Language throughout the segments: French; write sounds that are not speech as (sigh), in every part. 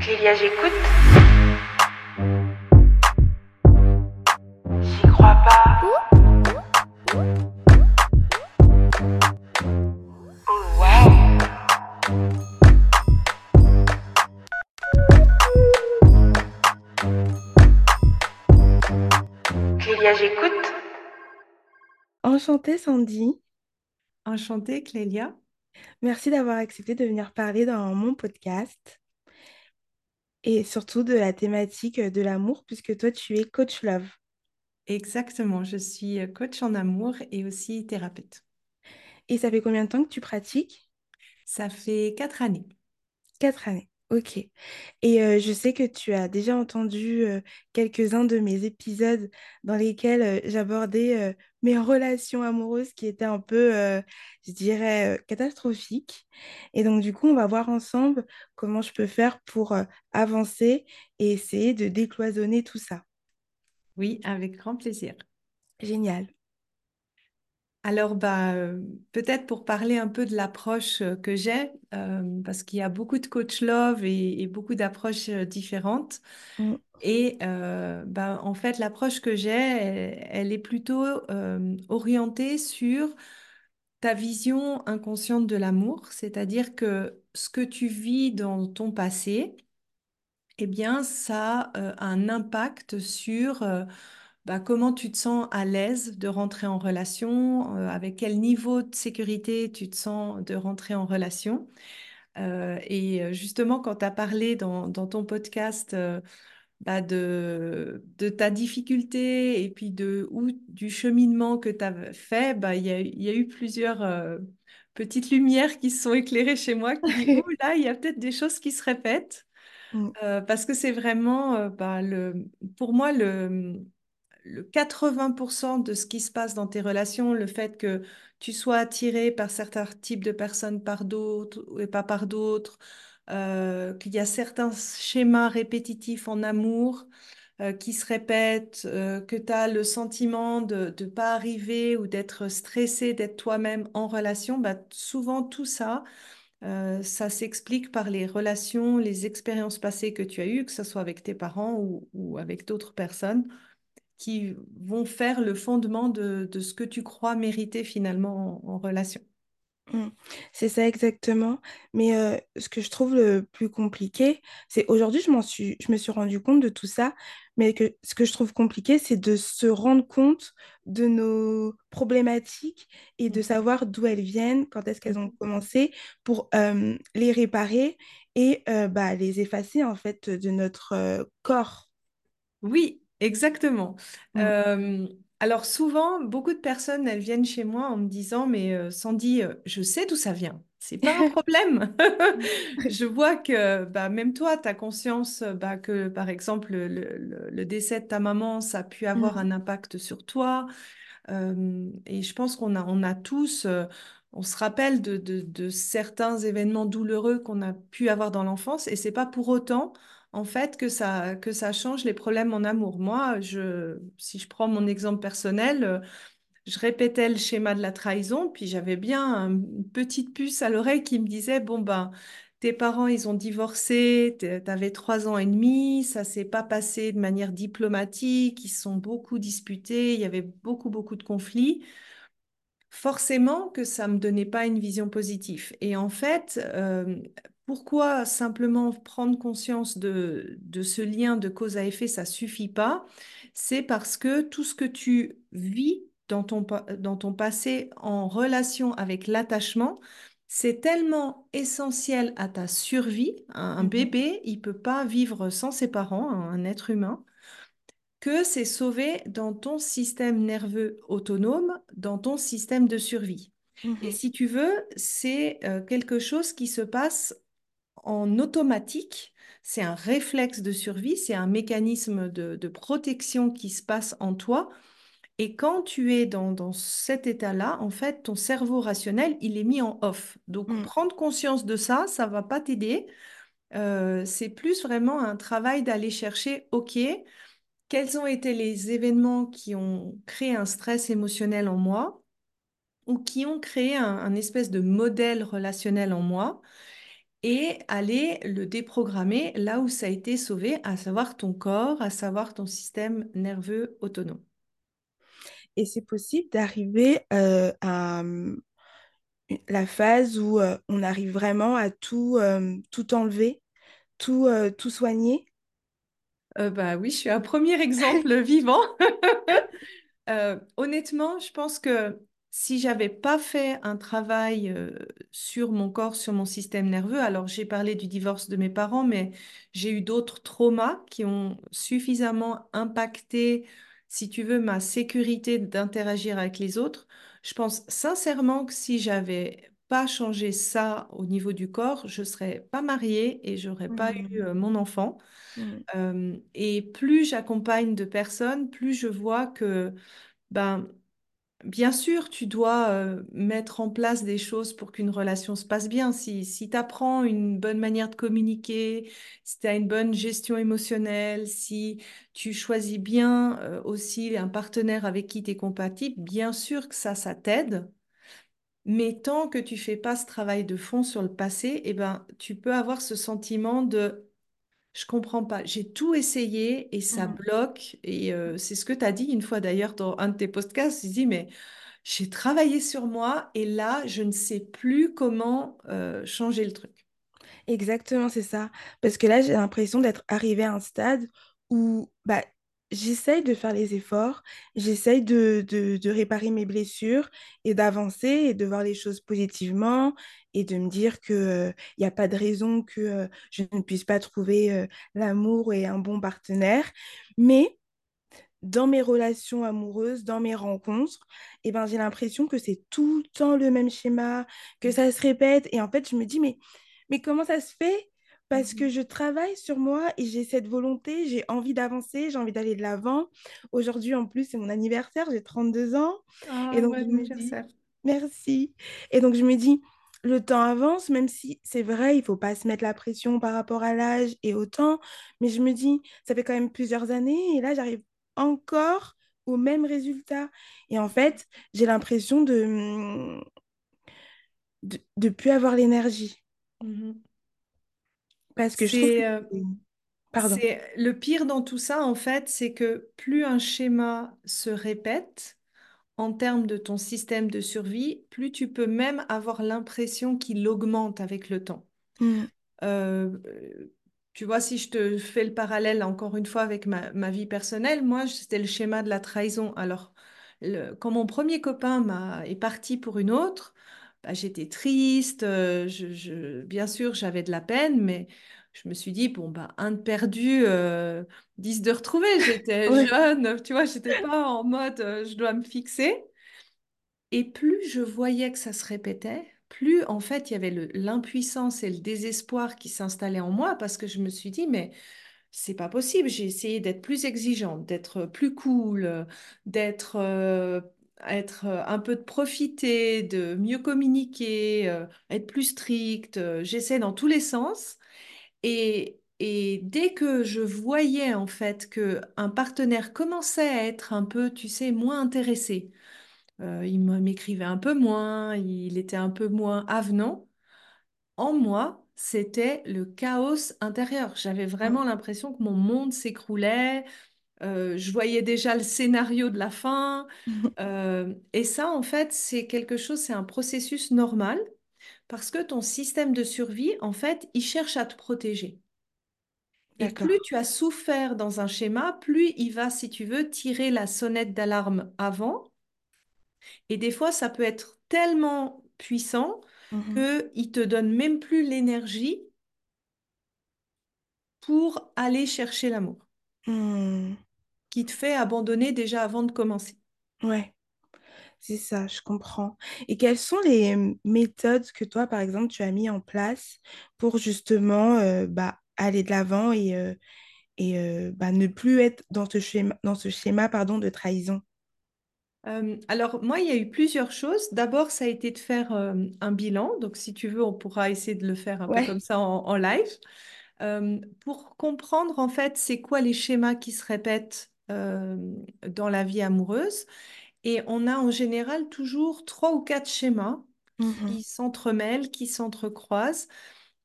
Clélia, j'écoute. J'y crois pas. Oh wow. Clélia, j'écoute. Enchantée Sandy, Enchantée, Clélia. Merci d'avoir accepté de venir parler dans mon podcast et surtout de la thématique de l'amour puisque toi tu es coach love. Exactement, je suis coach en amour et aussi thérapeute. Et ça fait combien de temps que tu pratiques? Ça fait quatre années. Quatre années. Ok. Et euh, je sais que tu as déjà entendu euh, quelques-uns de mes épisodes dans lesquels euh, j'abordais mes relations amoureuses qui étaient un peu, je dirais, catastrophiques. Et donc, du coup, on va voir ensemble comment je peux faire pour avancer et essayer de décloisonner tout ça. Oui, avec grand plaisir. Génial. Alors, bah, euh, peut-être pour parler un peu de l'approche euh, que j'ai, euh, parce qu'il y a beaucoup de coach love et, et beaucoup d'approches différentes. Mm, Et euh, bah, en fait, l'approche que j'ai, elle, elle est plutôt euh, orientée sur ta vision inconsciente de l'amour, c'est-à-dire que ce que tu vis dans ton passé, eh bien, ça a un impact sur bah, comment tu te sens à l'aise de rentrer en relation, euh, avec quel niveau de sécurité tu te sens de rentrer en relation? Euh, et euh, justement, quand tu as parlé dans, dans ton podcast euh, bah, de, de ta difficulté et puis de, ou, du cheminement que tu as fait, bah, il y a, y a eu plusieurs petites lumières qui se sont éclairées chez moi qui disent, (laughs) oh là, il y a peut-être des choses qui se répètent. mm, Euh, parce que c'est vraiment, euh, bah, le, pour moi, le, le 80% de ce qui se passe dans tes relations, le fait que tu sois attiré par certains types de personnes par d'autres et pas par d'autres, euh, qu'il y a certains schémas répétitifs en amour euh, qui se répètent, euh, que tu as le sentiment de ne pas arriver ou d'être stressé d'être toi-même en relation, bah, souvent tout ça ça s'explique par les relations, les expériences passées que tu as eues, que ce soit avec tes parents ou, ou avec d'autres personnes, qui vont faire le fondement de, de ce que tu crois mériter finalement en, en relation. mm. C'est ça exactement. Mais euh, ce que je trouve le plus compliqué, c'est aujourd'hui, je suis, je me suis rendu compte de tout ça, mais que ce que je trouve compliqué, c'est de se rendre compte de nos problématiques et de Mhm. savoir d'où elles viennent, quand est-ce qu'elles ont Mhm. commencé, pour euh, les réparer et euh, bah, les effacer en fait de notre corps. Oui, exactement. Mm. Euh, alors souvent, beaucoup de personnes, elles viennent chez moi en me disant, mais euh, Sandy, euh, je sais d'où ça vient. C'est pas un (laughs) problème. (laughs) Je vois que bah, même toi, tu as conscience bah, que, par exemple, le, le- le décès de ta maman, ça a pu avoir Mm. un impact sur toi. Euh, et je pense qu'on a, on a tous, euh, on se rappelle de, de- de certains événements douloureux qu'on a pu avoir dans l'enfance, et c'est pas pour autant, en fait, que ça, que ça change les problèmes en amour. Moi, je, si je prends mon exemple personnel, euh, je répétais le schéma de la trahison, puis j'avais bien un- une petite puce à l'oreille qui me disait, bon ben, tes parents, ils ont divorcé, tu avais trois ans et demi, ça s'est pas passé de manière diplomatique, ils sont beaucoup disputés, il y avait beaucoup, beaucoup de conflits. Forcément que ça me donnait pas une vision positive. Et en fait, euh, pourquoi simplement prendre conscience de, de ce lien de cause à effet, ça suffit pas? C'est parce que tout ce que tu vis dans ton, pa- dans ton passé en relation avec l'attachement, c'est tellement essentiel à ta survie. Un, un Mhm. bébé, il peut pas vivre sans ses parents, un être humain que c'est sauvé dans ton système nerveux autonome, dans ton système de survie. Et Mhm. si tu veux, c'est euh, quelque chose qui se passe en automatique. C'est un réflexe de survie, c'est un mécanisme de, de protection qui se passe en toi. Et quand tu es dans, dans cet état-là, en fait, ton cerveau rationnel, il est mis en off. Donc, Mm. prendre conscience de ça, ça va pas t'aider. Euh, c'est plus vraiment un travail d'aller chercher, OK, quels ont été les événements qui ont créé un stress émotionnel en moi? ou qui ont créé un, espèce de modèle relationnel en moi et aller le déprogrammer là où ça a été sauvé, à savoir ton corps, à savoir ton système nerveux autonome. Et c'est possible d'arriver euh, à hum, la phase où euh, on arrive vraiment à tout, euh, tout enlever, tout, euh, tout soigner? Euh, bah oui, je suis un premier exemple vivant. (laughs) Euh, honnêtement, je pense que si j'avais pas fait un travail euh, sur mon corps, sur mon système nerveux, alors j'ai parlé du divorce de mes parents, mais j'ai eu d'autres traumas qui ont suffisamment impacté, si tu veux, ma sécurité d'interagir avec les autres. Je pense sincèrement que si j'avais pas changé ça au niveau du corps, je serais pas mariée et j'aurais pas eu Mhm. euh, mon enfant. Euh, et plus j'accompagne de personnes, plus je vois que, ben, bien sûr, tu dois euh, mettre en place des choses pour qu'une relation se passe bien. Si, si tu apprends une bonne manière de communiquer, si tu as une bonne gestion émotionnelle, si tu choisis bien aussi un partenaire avec qui tu es compatible, bien sûr que ça, ça t'aide. Mais tant que tu fais pas ce travail de fond sur le passé, eh ben, tu peux avoir ce sentiment de je comprends pas. J'ai tout essayé et ça Mhm. bloque. Et euh, c'est ce que tu as dit une fois d'ailleurs dans un de tes podcasts. Tu dis, mais j'ai travaillé sur moi et là, je ne sais plus comment euh, changer le truc. Exactement, c'est ça. Parce que là, j'ai l'impression d'être arrivée à un stade où bah, j'essaye de faire les efforts, j'essaye de, de, de réparer mes blessures et d'avancer et de voir les choses positivement et de me dire qu'il n'y a pas de raison que euh, je ne puisse pas trouver euh, l'amour et un bon partenaire. Mais dans mes relations amoureuses, dans mes rencontres, eh ben, j'ai l'impression que c'est tout le temps le même schéma, que ça se répète. Et en fait, je me dis, mais, mais comment ça se fait? Parce que Mhm. je travaille sur moi et j'ai cette volonté, j'ai envie d'avancer, j'ai envie d'aller de l'avant. Aujourd'hui, en plus, c'est mon anniversaire, j'ai 32 ans. Et Ah, donc, bon je me dis, merci. Et donc, je me dis, le temps avance, même si c'est vrai, il faut pas se mettre la pression par rapport à l'âge et au temps. Mais je me dis, ça fait quand même plusieurs années et là, j'arrive encore au même résultat. Et en fait, j'ai l'impression de de, de plus avoir l'énergie Mhm. Parce que je trouve que euh, pardon. le pire dans tout ça, en fait, c'est que plus un schéma se répète, en termes de ton système de survie, plus tu peux même avoir l'impression qu'il augmente avec le temps. Mm, Euh, tu vois, si je te fais le parallèle encore une fois avec ma, ma vie personnelle, moi, c'était le schéma de la trahison. Alors, le- quand mon premier copain m'a, est parti pour une autre, bah, j'étais triste, euh, je, je- bien sûr, j'avais de la peine, mais je me suis dit, bon, bah, un de perdu, euh, dix de retrouvé. J'étais (laughs) ouais. jeune, tu vois, j'étais pas en mode, euh, je dois me fixer. Et plus je voyais que ça se répétait, plus en fait il y avait l'impuissance et le désespoir qui s'installaient en moi parce que je me suis dit, mais c'est pas possible. J'ai essayé d'être plus exigeante, d'être plus cool, euh, d'être euh, être euh, un peu de profiter, de mieux communiquer, euh, être plus stricte. euh, J'essaie dans tous les sens. Et, et dès que je voyais en fait que un partenaire commençait à être un peu, tu sais, moins intéressé, euh, il m'écrivait un peu moins, il était un peu moins avenant. En moi, c'était le chaos intérieur. J'avais Mm, vraiment l'impression que mon monde s'écroulait. Euh, je voyais déjà le scénario de la fin. (laughs) Euh, et ça, en fait, c'est quelque chose, c'est un processus normal parce que ton système de survie, en fait, il cherche à te protéger. Et plus tu as souffert dans un schéma, plus il va, si tu veux, tirer la sonnette d'alarme avant Et des fois, ça peut être tellement puissant Mhm. qu'il te donne même plus l'énergie pour aller chercher l'amour, Mm, qui te fait abandonner déjà avant de commencer. ouais, c'est ça, je comprends. Et quelles sont les méthodes que toi, par exemple, tu as mis en place pour justement euh, bah, aller de l'avant et, euh, et euh, bah, ne plus être dans ce schéma, dans ce schéma pardon, de trahison? Alors, moi, il y a eu plusieurs choses. D'abord, ça a été de faire un bilan. Donc, si tu veux, on pourra essayer de le faire un peu comme ça en, en live. Pour comprendre, en fait, c'est quoi les schémas qui se répètent dans la vie amoureuse Et on a en général toujours trois ou quatre schémas Mhm. qui s'entremêlent, qui s'entrecroisent,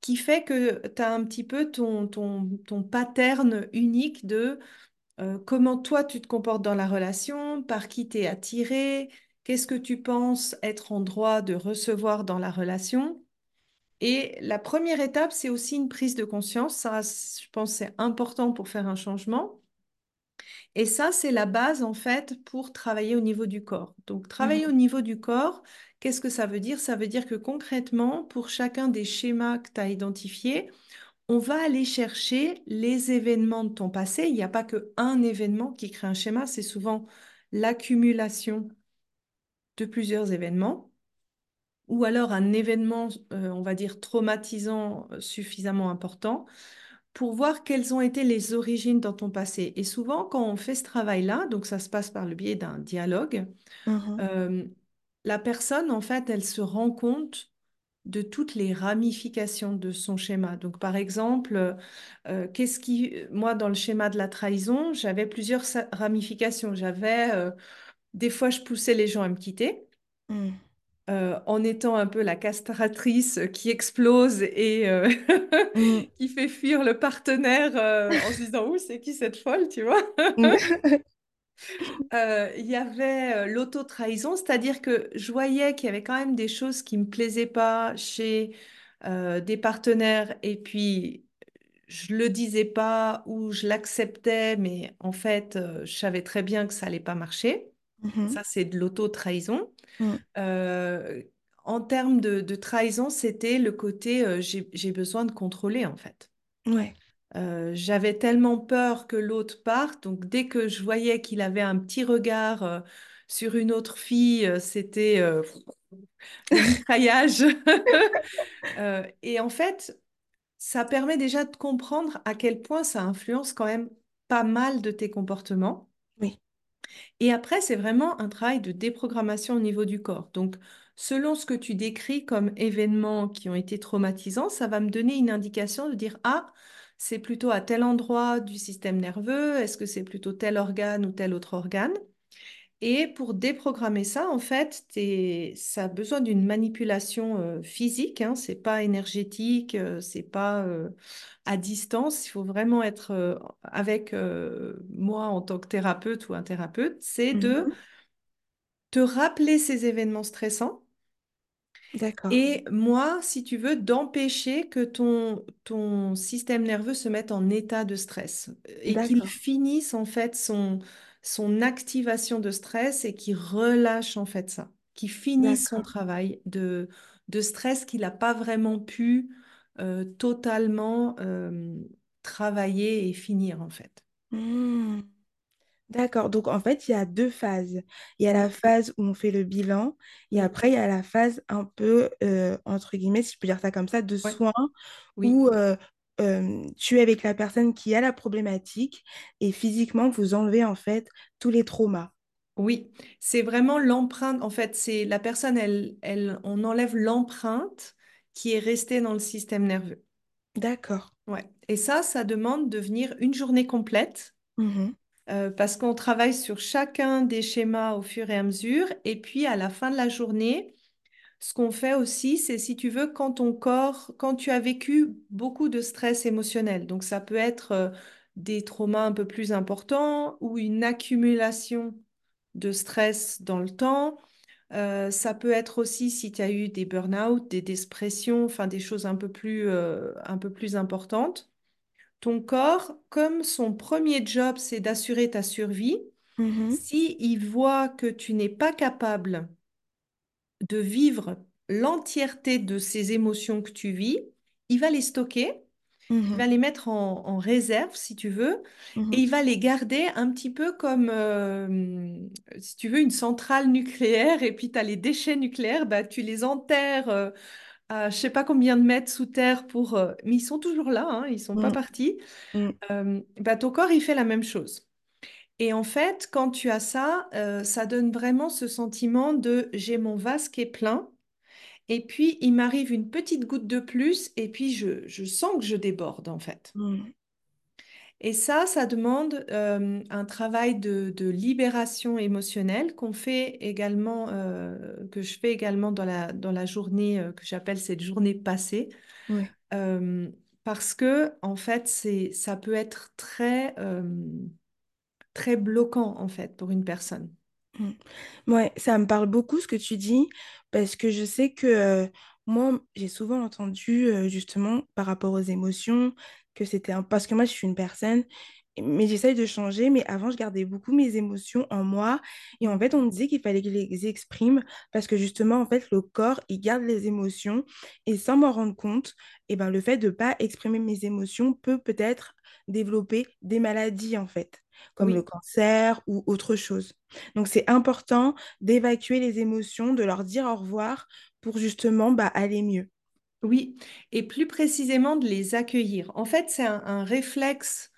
qui fait que tu as un petit peu ton, ton, ton pattern unique de euh, comment toi tu te comportes dans la relation, par qui tu es attiré, qu'est-ce que tu penses être en droit de recevoir dans la relation. Et la première étape, c'est aussi une prise de conscience. Ça, je pense, c'est important pour faire un changement. Et ça, c'est la base, en fait, pour travailler au niveau du corps. Donc, travailler Mhm. au niveau du corps, qu'est-ce que ça veut dire? Ça veut dire que concrètement, pour chacun des schémas que tu as identifiés, on va aller chercher les événements de ton passé. Il n'y a pas qu'un événement qui crée un schéma, c'est souvent l'accumulation de plusieurs événements ou alors un événement, euh, on va dire, traumatisant euh, suffisamment important pour voir quelles ont été les origines dans ton passé. Et souvent, quand on fait ce travail-là, donc ça se passe par le biais d'un dialogue, euh, la personne, en fait, elle se rend compte de toutes les ramifications de son schéma. Donc, par exemple, euh, qu'est-ce qui, moi, dans le schéma de la trahison, j'avais plusieurs ramifications. J'avais, euh, des fois, je poussais les gens à me quitter. Mhm. Euh, en étant un peu la castratrice qui explose et euh, Mhm. (laughs) qui fait fuir le partenaire euh, en se disant, Ouh, c'est qui cette folle, tu vois? (laughs) Euh, Il y avait l'auto-trahison, c'est-à-dire que je voyais qu'il y avait quand même des choses qui me plaisaient pas chez des partenaires et puis je le disais pas ou je l'acceptais, mais en fait, je savais très bien que ça allait pas marcher. Mhm. Ça, c'est de l'auto-trahison. Mhm. Euh, en termes de, de trahison, c'était le côté euh, j'ai, besoin de contrôler en fait. Ouais. Euh, j'avais tellement peur que l'autre parte, donc dès que je voyais qu'il avait un petit regard sur une autre fille, c'était (laughs) mitraillage. (laughs) Et en fait, ça permet déjà de comprendre à quel point ça influence quand même pas mal de tes comportements. Oui. Et après, c'est vraiment un travail de déprogrammation au niveau du corps. Donc, selon ce que tu décris comme événements qui ont été traumatisants, ça va me donner une indication de dire, ah, c'est plutôt à tel endroit du système nerveux, est-ce que c'est plutôt tel organe ou tel autre organe? Et pour déprogrammer ça, en fait, ça a besoin d'une manipulation euh, physique, hein, c'est pas énergétique, euh, c'est pas euh, à distance. Il faut vraiment être avec moi en tant que thérapeute ou un thérapeute, c'est de Mhm. te rappeler ces événements stressants D'accord. et moi, si tu veux, d'empêcher que ton, ton système nerveux se mette en état de stress et qu'il finisse en fait son, son activation de stress et qu'il relâche en fait ça, qu'il finisse son travail de, de stress qu'il n'a pas vraiment pu euh, totalement euh, travailler et finir en fait. Hmm. D'accord. Donc, en fait, il y a deux phases. Il y a la phase où on fait le bilan et après, il y a la phase un peu, euh, entre guillemets, si je peux dire ça comme ça, de ouais, soins oui. où euh, euh, tu es avec la personne qui a la problématique et physiquement, vous enlevez en fait tous les traumas. Oui, c'est vraiment l'empreinte. En fait, c'est la personne, elle, elle, on enlève l'empreinte qui est restée dans le système nerveux. D'accord. Ouais. Et ça, ça demande de venir une journée complète Mhm. euh, parce qu'on travaille sur chacun des schémas au fur et à mesure. Et puis, à la fin de la journée, ce qu'on fait aussi, c'est si tu veux, quand ton corps, quand tu as vécu beaucoup de stress émotionnel, donc ça peut être euh, des traumas un peu plus importants ou une accumulation de stress dans le temps. Euh, ça peut être aussi si tu as eu des burn-out, des dépressions, enfin des choses un peu plus, euh, un peu plus importantes. Ton corps, comme son premier job, c'est d'assurer ta survie, Mhm. si il voit que tu n'es pas capable de vivre l'entièreté de ces émotions que tu vis, il va les stocker, il va les mettre en, en réserve, si tu veux, et Mhm. il va les garder un petit peu comme, euh, si tu veux, une centrale nucléaire, et puis tu as les déchets nucléaires, bah, tu les enterres euh, à je sais pas combien de mètres sous terre pour... euh, mais ils sont toujours là, hein, ils sont pas Mhm. partis. Euh, bah, ton corps, il fait la même chose. Et en fait, quand tu as ça, euh, ça donne vraiment ce sentiment de j'ai mon vase qui est plein et puis, il m'arrive une petite goutte de plus, et puis je, je sens que je déborde, en fait. Mhm. Et ça, ça demande euh, un travail de, de libération émotionnelle qu'on fait également, euh, que je fais également dans la, dans la journée que j'appelle cette journée passée. Oui. Parce que, en fait, ça peut être très, très bloquant, en fait, pour une personne. Mm. Ouais, ça me parle beaucoup ce que tu dis, parce que je sais que moi, j'ai souvent entendu justement par rapport aux émotions que c'était un... Parce que moi, je suis une personne, mais j'essaye de changer, mais avant, je gardais beaucoup mes émotions en moi, et en fait, on me disait qu'il fallait que je les exprime, parce que justement, en fait, le corps, il garde les émotions, et sans m'en rendre compte, et ben, le fait de pas exprimer mes émotions peut peut-être développer des maladies, en fait, comme le cancer ou autre chose. Donc, c'est important d'évacuer les émotions, de leur dire au revoir pour justement bah, aller mieux. Oui, et plus précisément de les accueillir. En fait, c'est un, un réflexe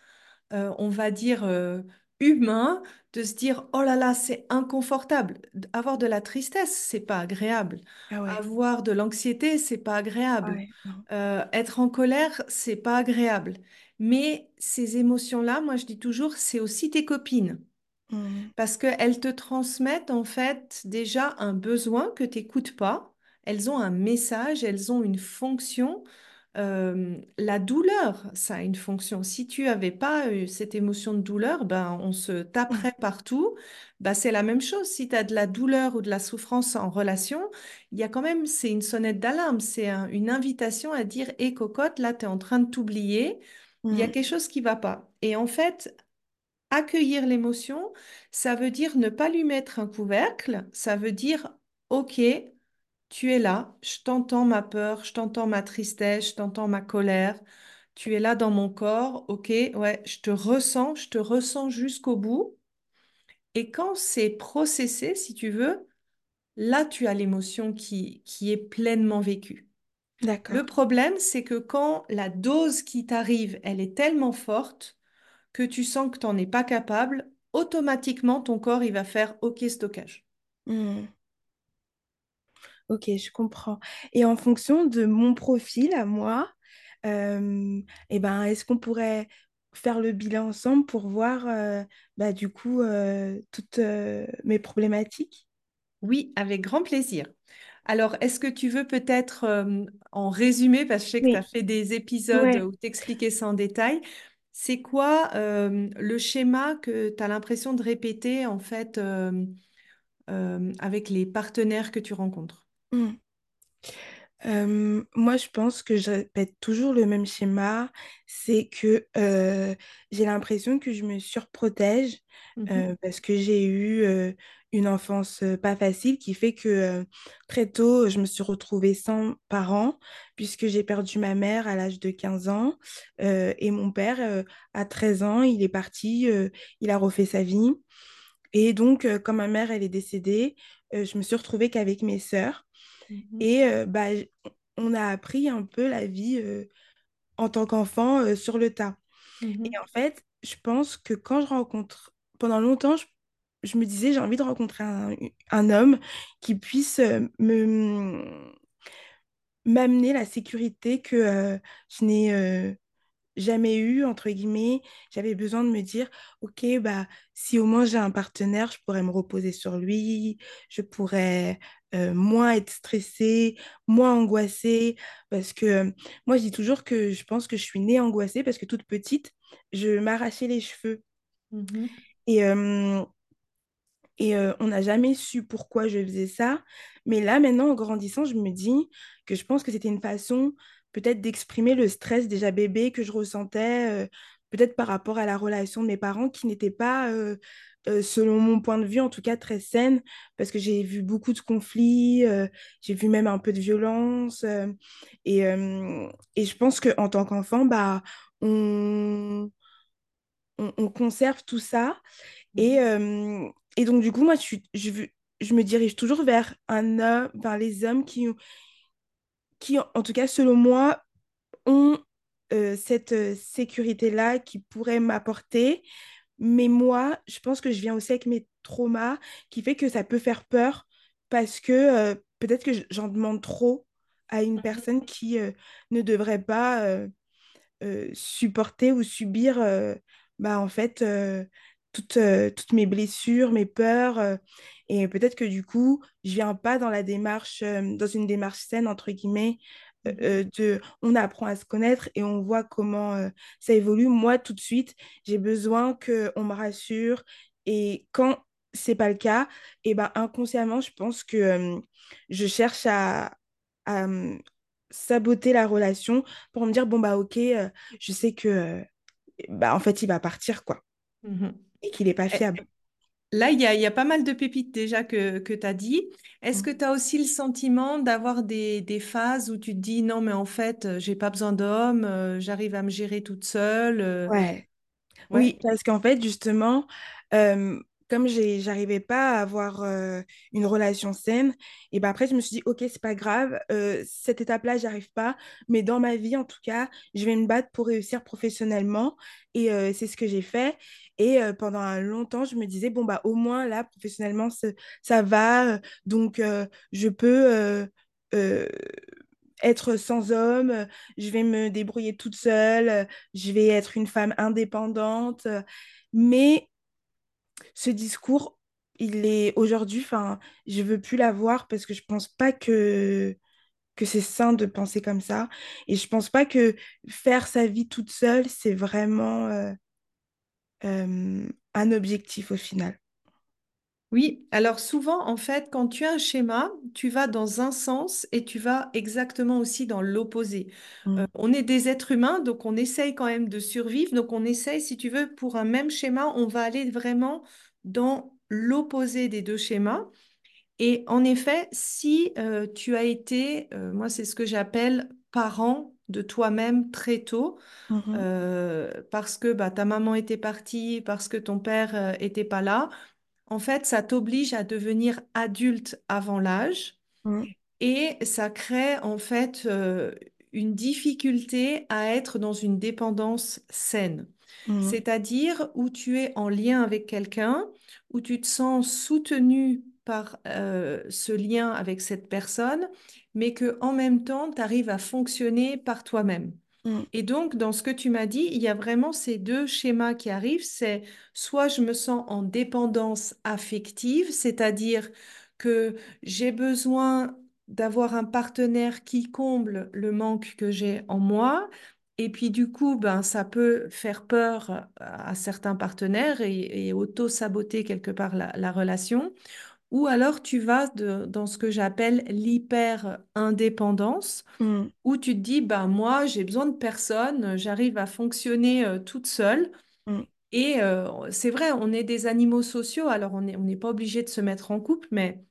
euh, on va dire, euh, humain de se dire, oh là là, c'est inconfortable. Avoir de la tristesse, c'est pas agréable. Ah ouais, Avoir de l'anxiété, c'est pas ah agréable. ouais. Euh, être en colère, c'est pas agréable. Mais ces émotions-là, moi je dis toujours, c'est aussi tes copines. Mhm, Parce qu'elles te transmettent en fait déjà un besoin que tu n'écoutes pas. Elles ont un message, elles ont une fonction. Euh, la douleur, ça a une fonction. Si tu avais pas eu cette émotion de douleur, ben, on se taperait (laughs) partout. Ben, c'est la même chose. Si tu as de la douleur ou de la souffrance en relation, il y a quand même, c'est une sonnette d'alarme. C'est un- une invitation à dire, hé cocotte, là, tu es en train de t'oublier. Il y a mhm, quelque chose qui va pas. Et en fait, Accueillir l'émotion, ça veut dire ne pas lui mettre un couvercle, ça veut dire, OK, tu es là, je t'entends ma peur, je t'entends ma tristesse, je t'entends ma colère, tu es là dans mon corps, OK, ouais, je te ressens, je te ressens jusqu'au bout. Et quand c'est processé, si tu veux, là, tu as l'émotion qui, qui est pleinement vécue. Le problème, c'est que quand la dose qui t'arrive, elle est tellement forte, que tu sens que tu n'en es pas capable, automatiquement, ton corps, il va faire OK stockage. Mhm. Ok, je comprends. Et en fonction de mon profil à moi, euh, eh ben, est-ce qu'on pourrait faire le bilan ensemble pour voir euh, bah, du coup euh, toutes euh, mes problématiques? Oui, avec grand plaisir. Alors, est-ce que tu veux peut-être euh, en résumé, parce que je sais que tu as fait des épisodes ouais. où t'expliquais ça en détail, c'est quoi euh, le schéma que tu as l'impression de répéter en fait euh, avec les partenaires que tu rencontres? Euh, moi, je pense que je répète toujours le même schéma. C'est que j'ai l'impression que je me surprotège euh, parce que j'ai eu une enfance pas facile qui fait que euh, très tôt, je me suis retrouvée sans parents puisque j'ai perdu ma mère à l'âge de 15 ans euh, et mon père euh, à 13 ans, il est parti, il a refait sa vie. Et donc, quand ma mère, elle est décédée, je me suis retrouvée qu'avec mes sœurs. mhm, Et bah, on a appris un peu la vie en tant qu'enfant sur le tas. Et mhm, en fait, je pense que quand je rencontre, pendant longtemps, je, je me disais, j'ai envie de rencontrer un, un homme qui puisse euh, me, m'amener la sécurité que euh, je n'ai euh, jamais eu, entre guillemets. J'avais besoin de me dire, OK, bah, si au moins j'ai un partenaire, je pourrais me reposer sur lui, je pourrais euh, moins être stressée, moins angoissée. Parce que moi, je dis toujours que je pense que je suis née angoissée parce que toute petite, je m'arrachais les cheveux. mhm, Et, et euh, on n'a jamais su pourquoi je faisais ça. Mais là, maintenant, en grandissant, je me dis que je pense que c'était une façon peut-être d'exprimer le stress déjà bébé que je ressentais, euh, peut-être par rapport à la relation de mes parents qui n'était pas, euh, selon mon point de vue, en tout cas très saine, parce que j'ai vu beaucoup de conflits, j'ai vu même un peu de violence. et, et je pense qu'en tant qu'enfant, bah, on, on, on conserve tout ça. Et, mhm, euh, et donc, du coup, moi, je, suis- je, me dirige toujours vers un homme, vers les hommes qui, qui, en tout cas, selon moi, ont euh, cette euh, sécurité-là qui pourrait m'apporter. Mais moi, je pense que je viens aussi avec mes traumas qui fait que ça peut faire peur parce que euh, peut-être que j'en demande trop à une mhm. personne qui euh, ne devrait pas. supporter ou subir bah, en fait toutes, euh, toutes mes blessures, mes peurs. euh, et peut-être que du coup, je viens pas dans la démarche, euh, dans une démarche saine, entre guillemets, euh, euh, de on apprend à se connaître et on voit comment euh, ça évolue. Moi, tout de suite, j'ai besoin qu'on me rassure. Et quand c'est pas le cas, et ben inconsciemment, je pense que euh, je cherche à, à, saboter la relation pour me dire, bon, bah ok, je sais que, bah, en fait, il va partir, quoi, Mhm. Et qu'il n'est pas Eh, fiable. Là, il y a, il y a pas mal de pépites déjà que, que tu as dit. Est-ce que Mm. tu as aussi le sentiment d'avoir des, des phases où tu te dis non, mais en fait, euh, j'ai pas besoin d'homme, euh, j'arrive à me gérer toute seule. euh, Ouais. ouais. Oui, parce qu'en fait, justement, euh, comme j'arrivais pas à avoir euh, une relation saine, et ben après, je me suis dit, ok, c'est pas grave, euh, cette étape-là, j'arrive pas, mais dans ma vie, en tout cas, je vais me battre pour réussir professionnellement, et euh, c'est ce que j'ai fait. Et pendant un longtemps, je me disais, bon, bah, au moins, là, professionnellement, ça, va, donc je peux. être sans homme, je vais me débrouiller toute seule, je vais être une femme indépendante. Mais ce discours, il est aujourd'hui, enfin, je veux plus l'avoir parce que je pense pas que que c'est sain de penser comme ça. Et je pense pas que faire sa vie toute seule, c'est vraiment euh, euh, un objectif au final. Oui, alors souvent, en fait, quand tu as un schéma, tu vas dans un sens et tu vas exactement aussi dans l'opposé. Euh, Mm, on est des êtres humains, donc on essaye quand même de survivre. Donc on essaye, si tu veux, pour un même schéma, on va aller vraiment dans l'opposé des deux schémas. Et en effet, si euh, tu as été, euh, moi c'est ce que j'appelle parent de toi-même très tôt, euh, parce que bah, ta maman était partie, parce que ton père euh, était pas là, en fait, ça t'oblige à devenir adulte avant l'âge mm, et ça crée en fait euh, une difficulté à être dans une dépendance saine. mm, C'est-à-dire où tu es en lien avec quelqu'un, où tu te sens soutenu par euh, ce lien avec cette personne, mais que en même temps, tu arrives à fonctionner par toi-même. Mm, Et donc, dans ce que tu m'as dit, il y a vraiment ces deux schémas qui arrivent. C'est soit je me sens en dépendance affective, c'est-à-dire que j'ai besoin d'avoir un partenaire qui comble le manque que j'ai en moi. Et puis du coup, ben, ça peut faire peur à certains partenaires et, auto-saboter quelque part la relation. Ou alors tu vas de- dans ce que j'appelle l'hyper-indépendance mm, où tu te dis, bah, moi, j'ai besoin de personne, j'arrive à fonctionner euh, toute seule. mm, Et euh, c'est vrai, on est des animaux sociaux, alors on n'est on pas obligé de se mettre en couple, mais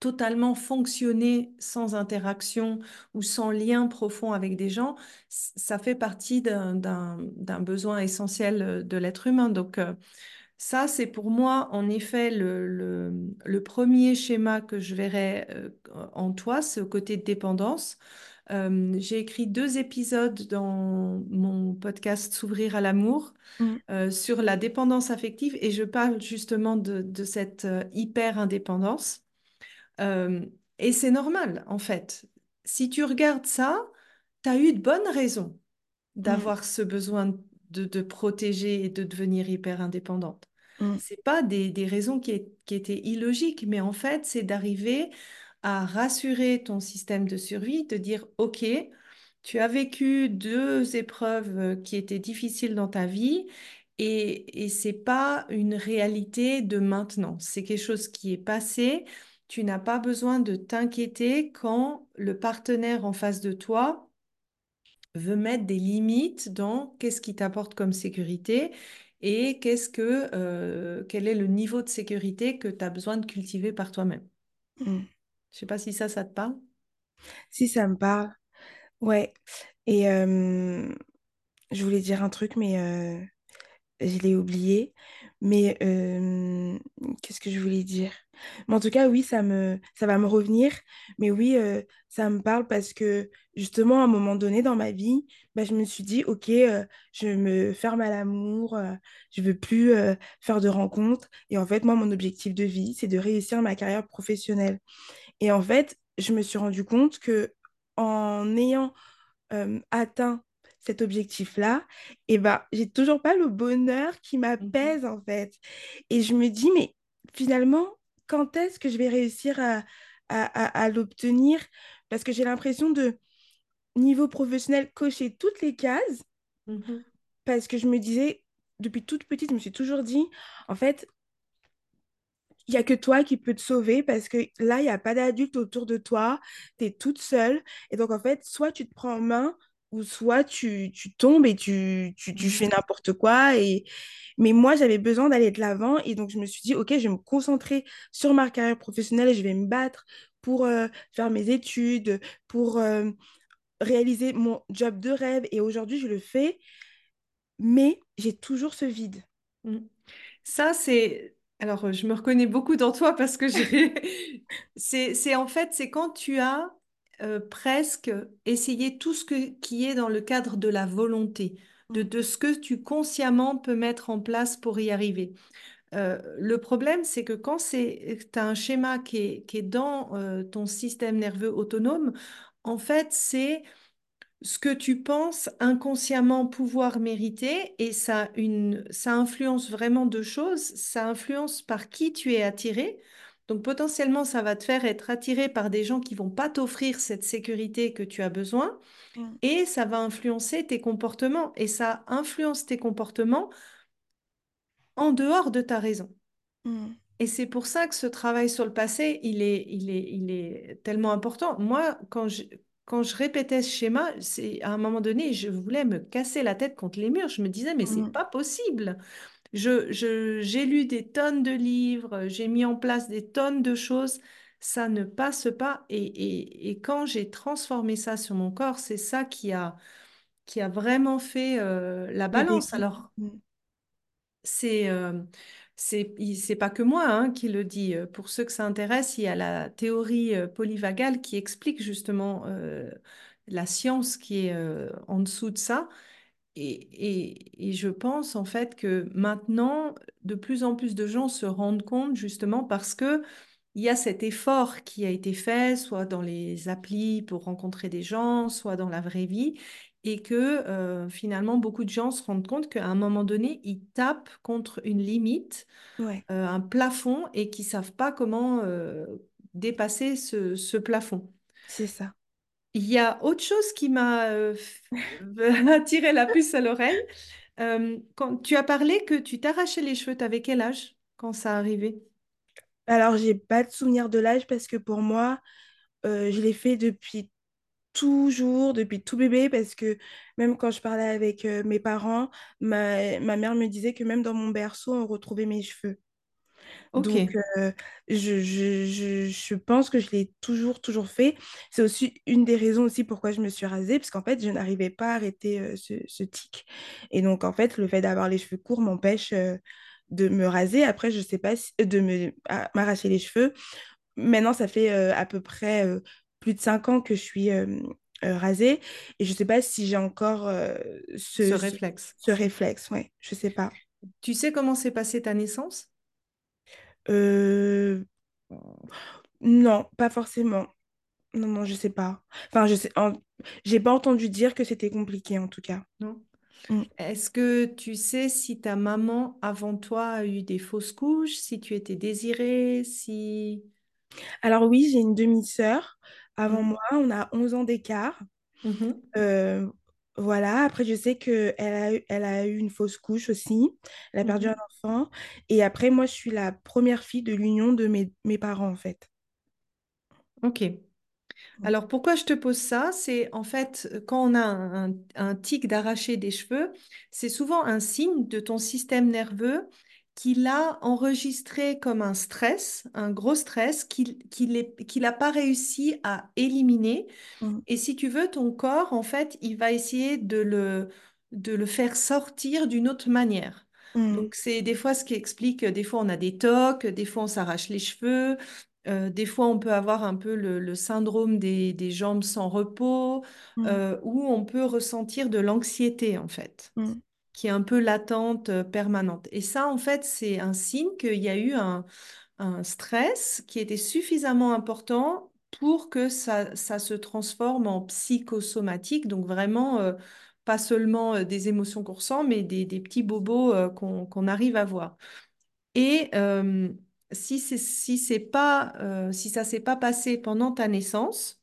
totalement fonctionner sans interaction ou sans lien profond avec des gens, ça fait partie d'un besoin essentiel euh, de l'être humain. Donc, euh, ça, c'est pour moi, en effet, le, le, le premier schéma que je verrais euh, en toi, ce côté de dépendance. Euh, j'ai écrit deux épisodes dans mon podcast S'ouvrir à l'amour mm, euh, sur la dépendance affective et je parle justement de, de cette euh, hyper-indépendance. Et c'est normal, en fait. Si tu regardes ça, tu as eu de bonnes raisons mm, d'avoir ce besoin de, de protéger et de devenir hyper indépendante. Mm, C'est pas des, raisons qui, étaient illogiques, mais en fait, c'est d'arriver à rassurer ton système de survie, de dire, OK, tu as vécu deux épreuves euh, qui étaient difficiles dans ta vie et, et c'est pas une réalité de maintenant. C'est quelque chose qui est passé. Tu n'as pas besoin de t'inquiéter quand le partenaire en face de toi veut mettre des limites dans qu'est-ce qui t'apporte comme sécurité et qu'est-ce que, euh, quel est le niveau de sécurité que tu as besoin de cultiver par toi-même? mm. Je sais pas si ça, ça te parle. Si ça me parle, ouais. Et euh, je voulais dire un truc, mais euh, je l'ai oublié. Mais qu'est-ce que je voulais dire? Mais en tout cas, oui, ça me, ça va me revenir. Mais oui, euh, ça me parle parce que justement, à un moment donné dans ma vie, bah, je me suis dit, OK, euh, je me ferme à l'amour, euh, je veux plus euh, faire de rencontres. Et en fait, moi, mon objectif de vie, c'est de réussir ma carrière professionnelle. Et en fait, je me suis rendu compte que en ayant atteint cet objectif-là, et ben, j'ai toujours pas le bonheur qui Mhm. m'apaise en fait. Et je me dis, mais finalement, quand est-ce que je vais réussir à, à, à- à l'obtenir? Parce que j'ai l'impression de, niveau professionnel, cocher toutes les cases, Mhm. parce que je me disais, depuis toute petite, je me suis toujours dit, en fait, il n'y a que toi qui peux te sauver parce que là, il n'y a pas d'adulte autour de toi, tu es toute seule. Et donc, en fait, soit tu te prends en main ou soit tu, tu tombes et tu, tu, tu fais Mhm. n'importe quoi. Et... Mais moi, j'avais besoin d'aller de l'avant et donc je me suis dit, OK, je vais me concentrer sur ma carrière professionnelle et je vais me battre pour euh, faire mes études, pour euh, réaliser mon job de rêve. Et aujourd'hui, je le fais, mais j'ai toujours ce vide. Mm. Ça, c'est... Alors, je me reconnais beaucoup dans toi parce que j'ai... (laughs) C'est, c'est en fait, c'est quand tu as euh, presque essayé tout ce que, qui est dans le cadre de la volonté, de, Mm, de ce que tu consciemment peux mettre en place pour y arriver. Euh, le problème, c'est que quand c'est, tu as un schéma qui est, qui est dans euh, ton système nerveux autonome, en fait, c'est ce que tu penses inconsciemment pouvoir mériter et ça, une, ça influence vraiment deux choses. Ça influence par qui tu es attiré. Donc potentiellement, ça va te faire être attiré par des gens qui vont pas t'offrir cette sécurité que tu as besoin mm, et ça va influencer tes comportements et ça influence tes comportements en dehors de ta raison. mm, Et c'est pour ça que ce travail sur le passé, il est, il est, il est tellement important. Moi, quand je, quand je répétais ce schéma, c'est à un moment donné, je voulais me casser la tête contre les murs. Je me disais, mais c'est mm, pas possible. Je, je, j'ai lu des tonnes de livres, j'ai mis en place des tonnes de choses. Ça ne passe pas. Et, et, et quand j'ai transformé ça sur mon corps, c'est ça qui a, qui a vraiment fait euh, la balance. Alors, Mm, c'est euh, c'est pas que moi hein, qui le dis. Euh, Pour ceux que ça intéresse, il y a la théorie euh, polyvagale qui explique justement euh, la science qui est euh, en dessous de ça. Et, et- et je pense en fait que maintenant, de plus en plus de gens se rendent compte justement parce que il y a cet effort qui a été fait, soit dans les applis pour rencontrer des gens, soit dans la vraie vie, et que euh, finalement beaucoup de gens se rendent compte qu'à un moment donné, ils tapent contre une limite, Ouais, euh, un plafond, et qu'ils savent pas comment euh, dépasser ce ce plafond. c'est ça. Il y a autre chose qui m'a euh, (laughs) attiré la puce à l'oreille. Euh, quand tu as parlé que tu t'arrachais les cheveux, t'avais quel âge quand ça arrivait? Alors, j'ai pas de souvenir de l'âge parce que pour moi, euh, je l'ai fait depuis toujours, depuis tout bébé, parce que même quand je parlais avec euh, mes parents, ma mère me disait que même dans mon berceau, on retrouvait mes cheveux. Donc, euh, je, je, je, je pense que je l'ai toujours, toujours fait. C'est aussi une des raisons aussi pourquoi je me suis rasée, parce qu'en fait, je n'arrivais pas à arrêter euh, ce, ce tic. Et donc, en fait, le fait d'avoir les cheveux courts m'empêche euh, de me raser. Après, je sais pas si, de me, à- m'arracher les cheveux. Maintenant, ça fait à peu près plus de cinq ans que je suis rasée. Et je sais pas si j'ai encore ce ce, ce, réflexe. ce réflexe. Ouais, je sais pas. Tu sais comment s'est passée ta naissance? Euh, Non, pas forcément. Non, non, je sais pas. Enfin, je sais, en- j'ai pas entendu dire que c'était compliqué en tout cas. Non? Mm. Est-ce que tu sais si ta maman avant toi a eu des fausses couches, si tu étais désirée, si... Alors oui, j'ai une demi-sœur. Avant Mhm. moi, on a 11 ans d'écart. Mhm. Euh, voilà, après je sais qu'elle a, eu- elle a eu une fausse couche aussi. Elle a perdu un Mhm. enfant. Et après, moi, je suis la première fille de l'union de mes, mes parents en fait. Ok. Alors pourquoi je te pose ça? C'est en fait quand on a un, un- un tic d'arracher des cheveux, c'est souvent un signe de ton système nerveux qui l'a enregistré comme un stress, un gros stress qu'il qu'il qu'il n'a pas réussi à éliminer. Mm. Et si tu veux, ton corps, en fait, il va essayer de le, de le faire sortir d'une autre manière. Mm. Donc, c'est des fois ce qui explique, des fois on a des tocs, des fois on s'arrache les cheveux, euh, des fois on peut avoir un peu le, le syndrome des, des jambes sans repos, Mm. euh, ou on peut ressentir de l'anxiété, en fait, Mm. Qui est un peu latente, euh, permanente. Et ça, en fait, c'est un signe qu'il y a eu un, stress qui était suffisamment important pour que ça, ça se transforme en psychosomatique, donc vraiment euh, pas seulement euh, des émotions qu'on ressent, mais des, des petits bobos qu'on arrive à voir. Et si si pas si ça s'est pas passé pendant ta naissance,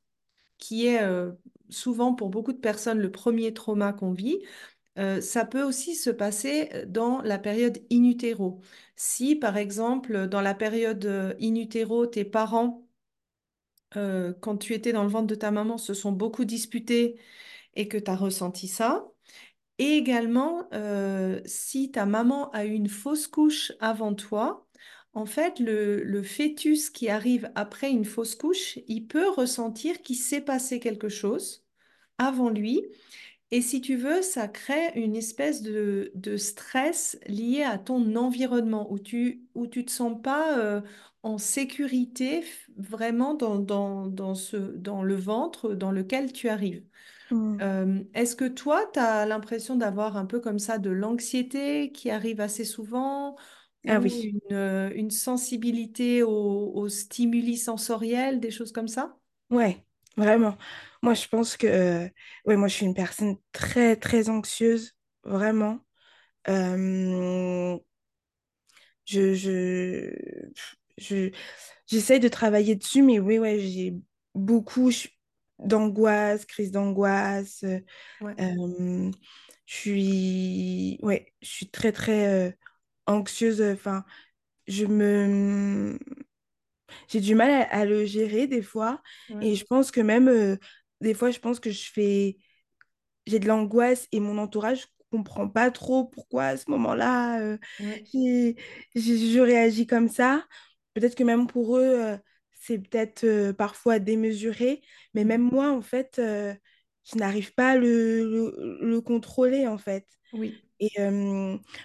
qui est souvent pour beaucoup de personnes le premier trauma qu'on vit, euh, ça peut aussi se passer euh, dans la période in utero. Si par exemple dans la période euh, in utero, tes parents euh, quand tu étais dans le ventre de ta maman se sont beaucoup disputés et que tu as ressenti ça. Et également, euh, si ta maman a eu une fausse couche avant toi, en fait, le, le fœtus qui arrive après une fausse couche, il peut ressentir qu'il s'est passé quelque chose avant lui. Et si tu veux, ça crée une espèce de, de stress lié à ton environnement où tu où tu te sens pas euh, en sécurité vraiment dans, dans, dans ce, dans le ventre dans lequel tu arrives. Mm. Euh, est-ce que toi, tu as l'impression d'avoir un peu comme ça de l'anxiété qui arrive assez souvent Ah ou oui, une, euh, une sensibilité aux, aux stimuli sensoriels, des choses comme ça? ouais, vraiment. Moi, je pense que, euh, ouais, moi, je suis une personne très, très anxieuse, vraiment. Euh, je, je, je, j'essaye de travailler dessus, mais oui, ouais, j'ai beaucoup d'angoisse, crise d'angoisse. euh, Ouais, euh, je suis, ouais, je suis très, très euh, anxieuse. Enfin, je me, j'ai du mal à, à le gérer des fois. ouais, Et je pense que même, euh, des fois, je pense que je fais j'ai de l'angoisse et mon entourage comprend pas trop pourquoi à ce moment-là euh, ouais. je réagis comme ça. Peut-être que même pour eux, euh, c'est peut-être euh, parfois démesuré, mais même moi, en fait, je n'arrive pas à le, le, le contrôler, en fait. Oui, Et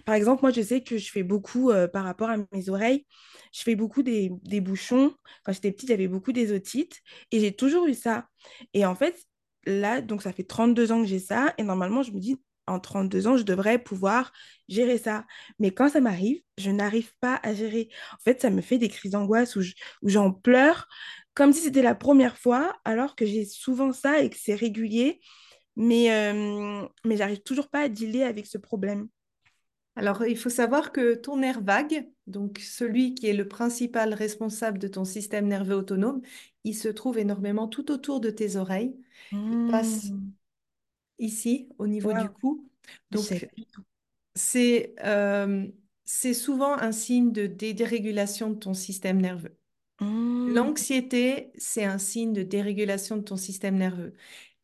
par exemple, moi, je sais que je fais beaucoup par rapport à mes oreilles. Je fais beaucoup des, bouchons. Quand j'étais petite, j'avais beaucoup des otites et j'ai toujours eu ça. Et en fait, là, donc ça fait 32 ans que j'ai ça. Et normalement, je me dis, en 32 ans, je devrais pouvoir gérer ça. Mais quand ça m'arrive, je n'arrive pas à gérer. En fait, ça me fait des crises d'angoisse où j'en pleure comme si c'était la première fois, alors que j'ai souvent ça et que c'est régulier mais, euh, mais j'arrive toujours pas à dealer avec ce problème. Alors, il faut savoir que ton nerf vague, donc celui qui est le principal responsable de ton système nerveux autonome, il se trouve énormément tout autour de tes oreilles. Il passe Hmm. ici, au niveau du cou. Donc, c'est euh, c'est souvent un signe de dé- dérégulation de ton système nerveux. Hmm. L'anxiété, c'est un signe de dérégulation de ton système nerveux.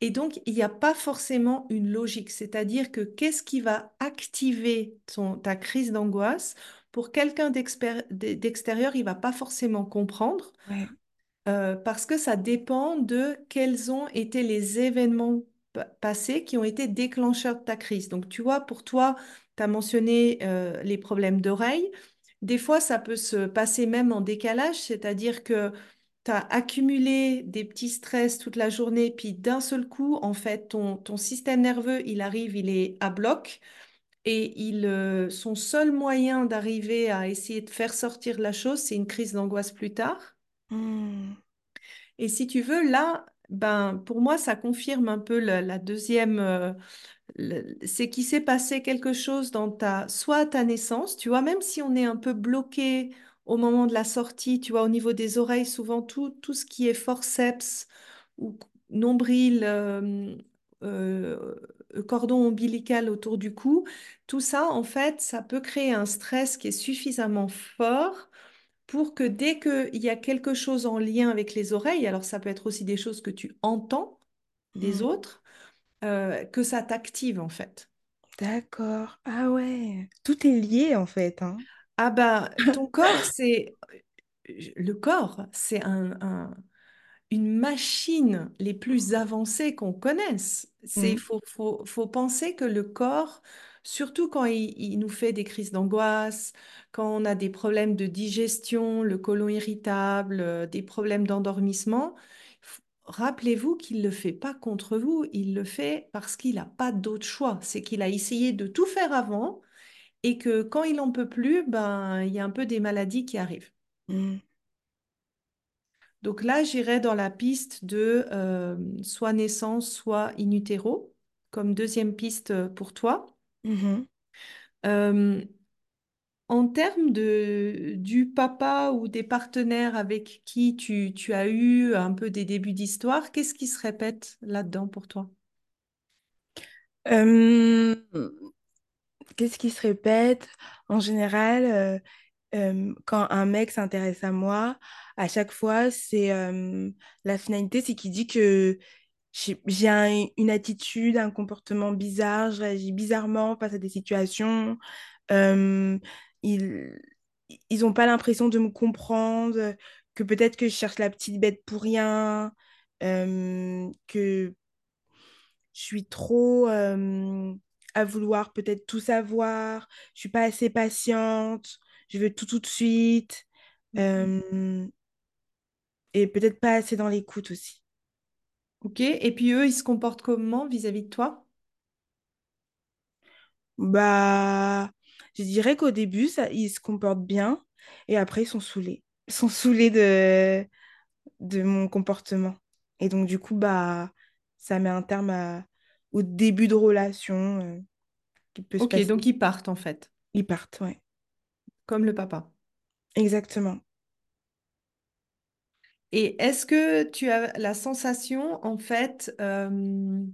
Et donc, il n'y a pas forcément une logique, c'est-à-dire que qu'est-ce qui va activer ton, ta crise d'angoisse pour quelqu'un d'extérieur, il va pas forcément comprendre Ouais. euh, parce que ça dépend de quels ont été les événements pa- passés qui ont été déclencheurs de ta crise. Donc, tu vois, pour toi, tu as mentionné euh, les problèmes d'oreille. Des fois, ça peut se passer même en décalage, c'est-à-dire que tu as accumulé des petits stress toute la journée, puis d'un seul coup, en fait, ton, ton système nerveux, il arrive, il est à bloc. Et il, euh, son seul moyen d'arriver à essayer de faire sortir la chose, c'est une crise d'angoisse plus tard. Hmm. Et si tu veux, là, ben, pour moi, ça confirme un peu la, la deuxième, euh, c'est qu'il s'est passé quelque chose dans ta, soit à ta naissance, tu vois, même si on est un peu bloqué au moment de la sortie, tu vois, au niveau des oreilles, souvent tout, tout ce qui est forceps ou nombril, euh, euh, cordon ombilical autour du cou, tout ça, en fait, ça peut créer un stress qui est suffisamment fort pour que dès qu'il y a quelque chose en lien avec les oreilles, alors ça peut être aussi des choses que tu entends des Hmm. autres, euh, que ça t'active en fait. D'accord. Ah ouais. Tout est lié en fait, hein. Ah bah, ton (laughs) corps, c'est... Le corps, c'est un, un- une machine les plus avancées qu'on connaisse. C'est, Hmm. faut, faut, faut penser que le corps, surtout quand il, il nous fait des crises d'angoisse, quand on a des problèmes de digestion, le côlon irritable, euh, des problèmes d'endormissement, f- rappelez-vous qu'il ne le fait pas contre vous, il le fait parce qu'il n'a pas d'autre choix. C'est qu'il a essayé de tout faire avant et que quand il n'en peut plus, ben, il y a un peu des maladies qui arrivent. Hmm. Donc là, j'irais dans la piste de euh, soit naissance, soit in utero. comme deuxième piste euh, pour toi. Mhm. Euh, en termes de, du papa ou des partenaires avec qui tu, tu as eu un peu des débuts d'histoire, qu'est-ce qui se répète là-dedans pour toi? Euh, qu'est-ce qui se répète? En général, euh, euh, quand un mec s'intéresse à moi, à chaque fois, c'est euh, la finalité, c'est qu'il dit que j'ai j'ai un- une attitude, un comportement bizarre, je réagis bizarrement face à des situations. Ils n'ont pas l'impression de me comprendre, que peut-être que je cherche la petite bête pour rien, que je suis trop à vouloir peut-être tout savoir, je suis pas assez patiente, je veux tout tout de suite, Mhm. euh, et peut-être pas assez dans l'écoute aussi. Ok, et puis eux, ils se comportent comment vis-à-vis de toi? Bah, je dirais qu'au début, ça, ils se comportent bien, et après, ils sont saoulés. Ils sont saoulés de, de mon comportement. Et donc, du coup, bah, ça met un terme à- au début de relation euh, qui peut se Ok, passer. donc ils partent en fait, Ils partent, ouais. comme le papa. Exactement. Et est-ce que tu as la sensation, en fait, euh,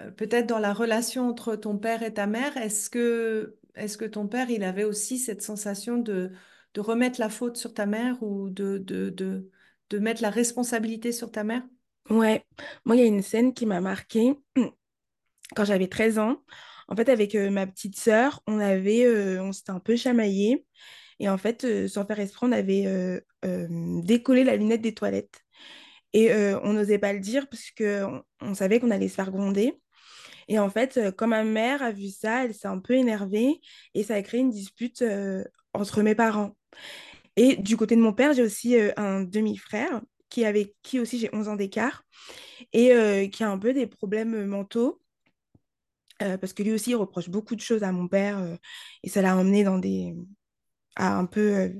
euh, peut-être dans la relation entre ton père et ta mère, est-ce que, est-ce que ton père, il avait aussi cette sensation de, de remettre la faute sur ta mère ou de, de, de, de mettre la responsabilité sur ta mère? Ouais, moi, il y a une scène qui m'a marquée (clears throat) quand j'avais 13 ans. En fait, avec euh, ma petite sœur, on avait, euh, on s'était un peu chamaillé. Et en fait, euh, sans faire exprès, on avait décollé la lunette des toilettes. Et on n'osait pas le dire parce qu'on on savait qu'on allait se faire gronder. Et en fait, quand ma mère a vu ça, elle s'est un peu énervée et ça a créé une dispute entre mes parents. Et du côté de mon père, j'ai aussi un demi-frère qui avec qui aussi j'ai 11 ans d'écart et euh, qui a un peu des problèmes mentaux. euh, parce que lui aussi, il reproche beaucoup de choses à mon père euh, et ça l'a emmené dans des... à un peu euh,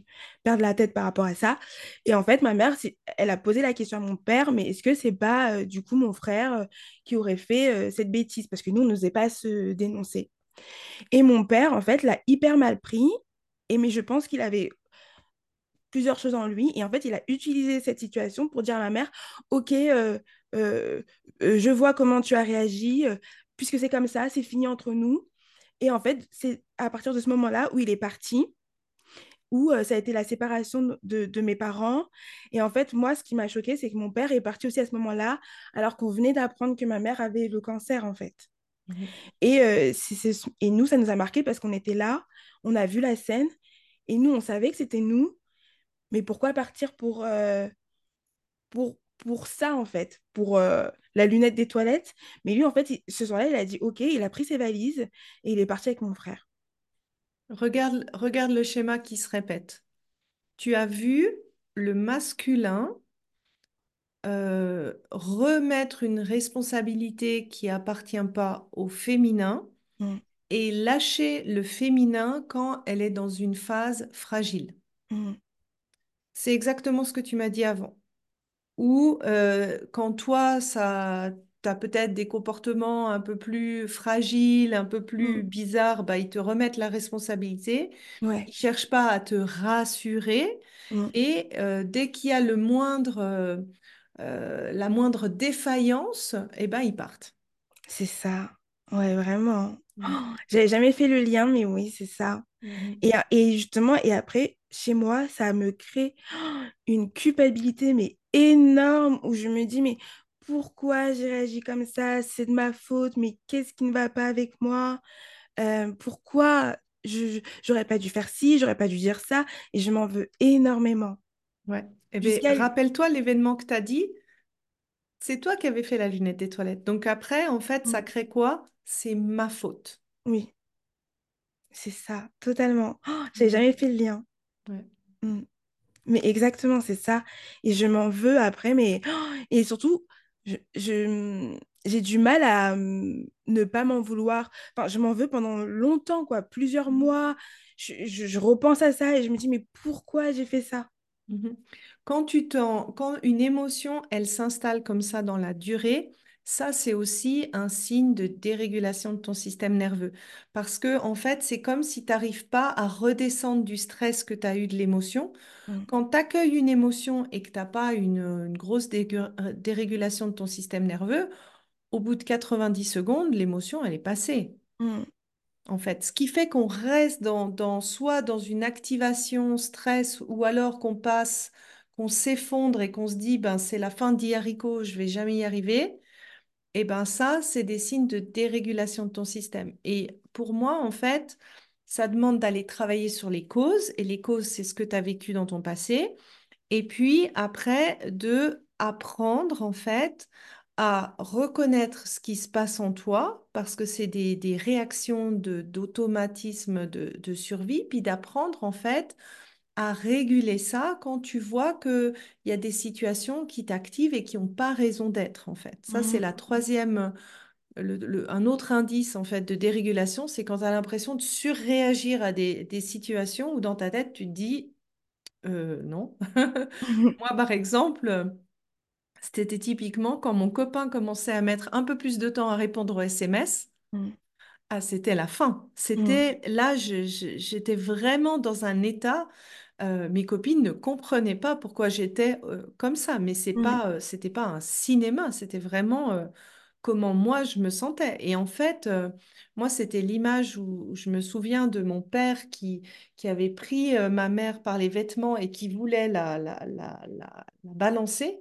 perdre la tête par rapport à ça. Et en fait, ma mère, elle a posé la question à mon père, mais est-ce que c'est pas euh, du coup mon frère euh, qui aurait fait euh, cette bêtise? Parce que nous, on n'osait pas se dénoncer. Et mon père, en fait, l'a hyper mal pris. Et mais je pense qu'il avait plusieurs choses en lui. Et en fait, il a utilisé cette situation pour dire à ma mère, OK, euh, euh, euh, je vois comment tu as réagi. puisque c'est comme ça, c'est fini entre nous. Et en fait, c'est à partir de ce moment-là où il est parti, où euh, ça a été la séparation de, de- mes parents. Et en fait, moi, ce qui m'a choqué, c'est que mon père est parti aussi à ce moment-là, alors qu'on venait d'apprendre que ma mère avait le cancer, en fait. Mhm. Et, euh, et nous, ça nous a marqué parce qu'on était là, on a vu la scène, et nous, on savait que c'était nous, mais pourquoi partir pour, euh, pour, pour ça, en fait, pour euh, la lunette des toilettes? Mais lui, en fait, il- ce soir-là, il a dit OK, il a pris ses valises et il est parti avec mon frère. Regarde, regarde le schéma qui se répète. Tu as vu le masculin euh, remettre une responsabilité qui appartient pas au féminin Mm, et lâcher le féminin quand elle est dans une phase fragile. mm, C'est exactement ce que tu m'as dit avant. Ou euh, quand toi, ça, t'as peut-être des comportements un peu plus fragiles, un peu plus mm. bizarres, bah, ils te remettent la responsabilité. Ouais. Ils cherchent pas à te rassurer. mm. Et euh, dès qu'il y a le moindre, euh, la moindre défaillance, eh ben, ils partent. C'est ça. Ouais, vraiment. Oh, (gasps) j'avais jamais fait le lien, mais oui, c'est ça. Mhm. Et, et justement, et après, chez moi, ça me crée une culpabilité, mais énorme, où je me dis, mais pourquoi j'ai réagi comme ça? C'est de ma faute, mais qu'est-ce qui ne va pas avec moi? Euh, pourquoi j'aurais pas dû faire ci, j'aurais pas dû dire ça, et je m'en veux énormément. Ouais. Eh Jusqu'à... rappelle-toi l'événement que tu as dit, c'est toi qui avais fait la lunette des toilettes. Donc après, en fait, ça Mm, crée quoi? C'est ma faute. Oui, c'est ça, totalement. Oh, j'avais Mhm. jamais fait le lien. Ouais. Mm. Mais exactement, c'est ça. Et je m'en veux après, mais... (gasps) Et surtout, je, je- j'ai du mal à hum, ne pas m'en vouloir. Enfin, je m'en veux pendant longtemps, quoi, plusieurs mois. Je, je- je repense à ça et je me dis, mais pourquoi j'ai fait ça? Quand tu quand une émotion, elle s'installe comme ça dans la durée, ça, c'est aussi un signe de dérégulation de ton système nerveux. Parce que, en fait, c'est comme si tu n'arrives pas à redescendre du stress que tu as eu de l'émotion. Mm. Quand tu accueilles une émotion et que tu n'as pas une, une grosse euh, dérégulation de ton système nerveux, au bout de 90 secondes, l'émotion, elle est passée. Mm. En fait, ce qui fait qu'on reste dans, dans soit dans une activation stress ou alors qu'on passe, qu'on s'effondre et qu'on se dit ben c'est la fin d'hier haricot, je vais jamais y arriver. Et ben ça, c'est des signes de dérégulation de ton système. Et pour moi, en fait, ça demande d'aller travailler sur les causes. Et les causes, c'est ce que tu as vécu dans ton passé. Et puis après, de apprendre, en fait, à reconnaître ce qui se passe en toi, parce que c'est des, réactions d'automatisme de, de survie, puis d'apprendre, en fait, à réguler ça quand tu vois qu'il y a des situations qui t'activent et qui n'ont pas raison d'être, en fait. Ça, c'est Mm. la troisième, le- le- un autre indice, en fait, de dérégulation, c'est quand tu as l'impression de surréagir à des, des situations où dans ta tête, tu te dis, Euh, non. (laughs) (laughs) Moi, par exemple, c'était typiquement quand mon copain commençait à mettre un peu plus de temps à répondre aux SMS. Mm. Ah, c'était la fin. Mm. C'était là, j'étais vraiment dans un état. Euh, mes copines ne comprenaient pas pourquoi j'étais euh, comme ça, mais c'est Mm. pas, euh, c'était pas un cinéma, c'était vraiment comment moi je me sentais. Et en fait, moi, c'était l'image où, où je me souviens de mon père qui, qui avait pris ma mère par les vêtements et qui voulait la, la, la, la- la balancer.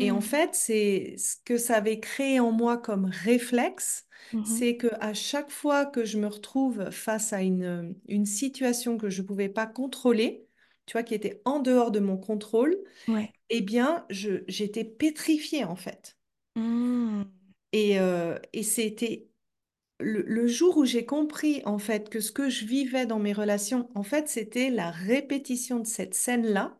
Et en Mm. fait, c'est ce que ça avait créé en moi comme réflexe, Mhm. c'est que à chaque fois que je me retrouve face à une, une situation que je ne pouvais pas contrôler, tu vois, qui était en dehors de mon contrôle, Ouais. eh bien, j'étais pétrifiée en fait. Mm. Et, euh, et c'était le, le jour où j'ai compris en fait que ce que je vivais dans mes relations, en fait, c'était la répétition de cette scène-là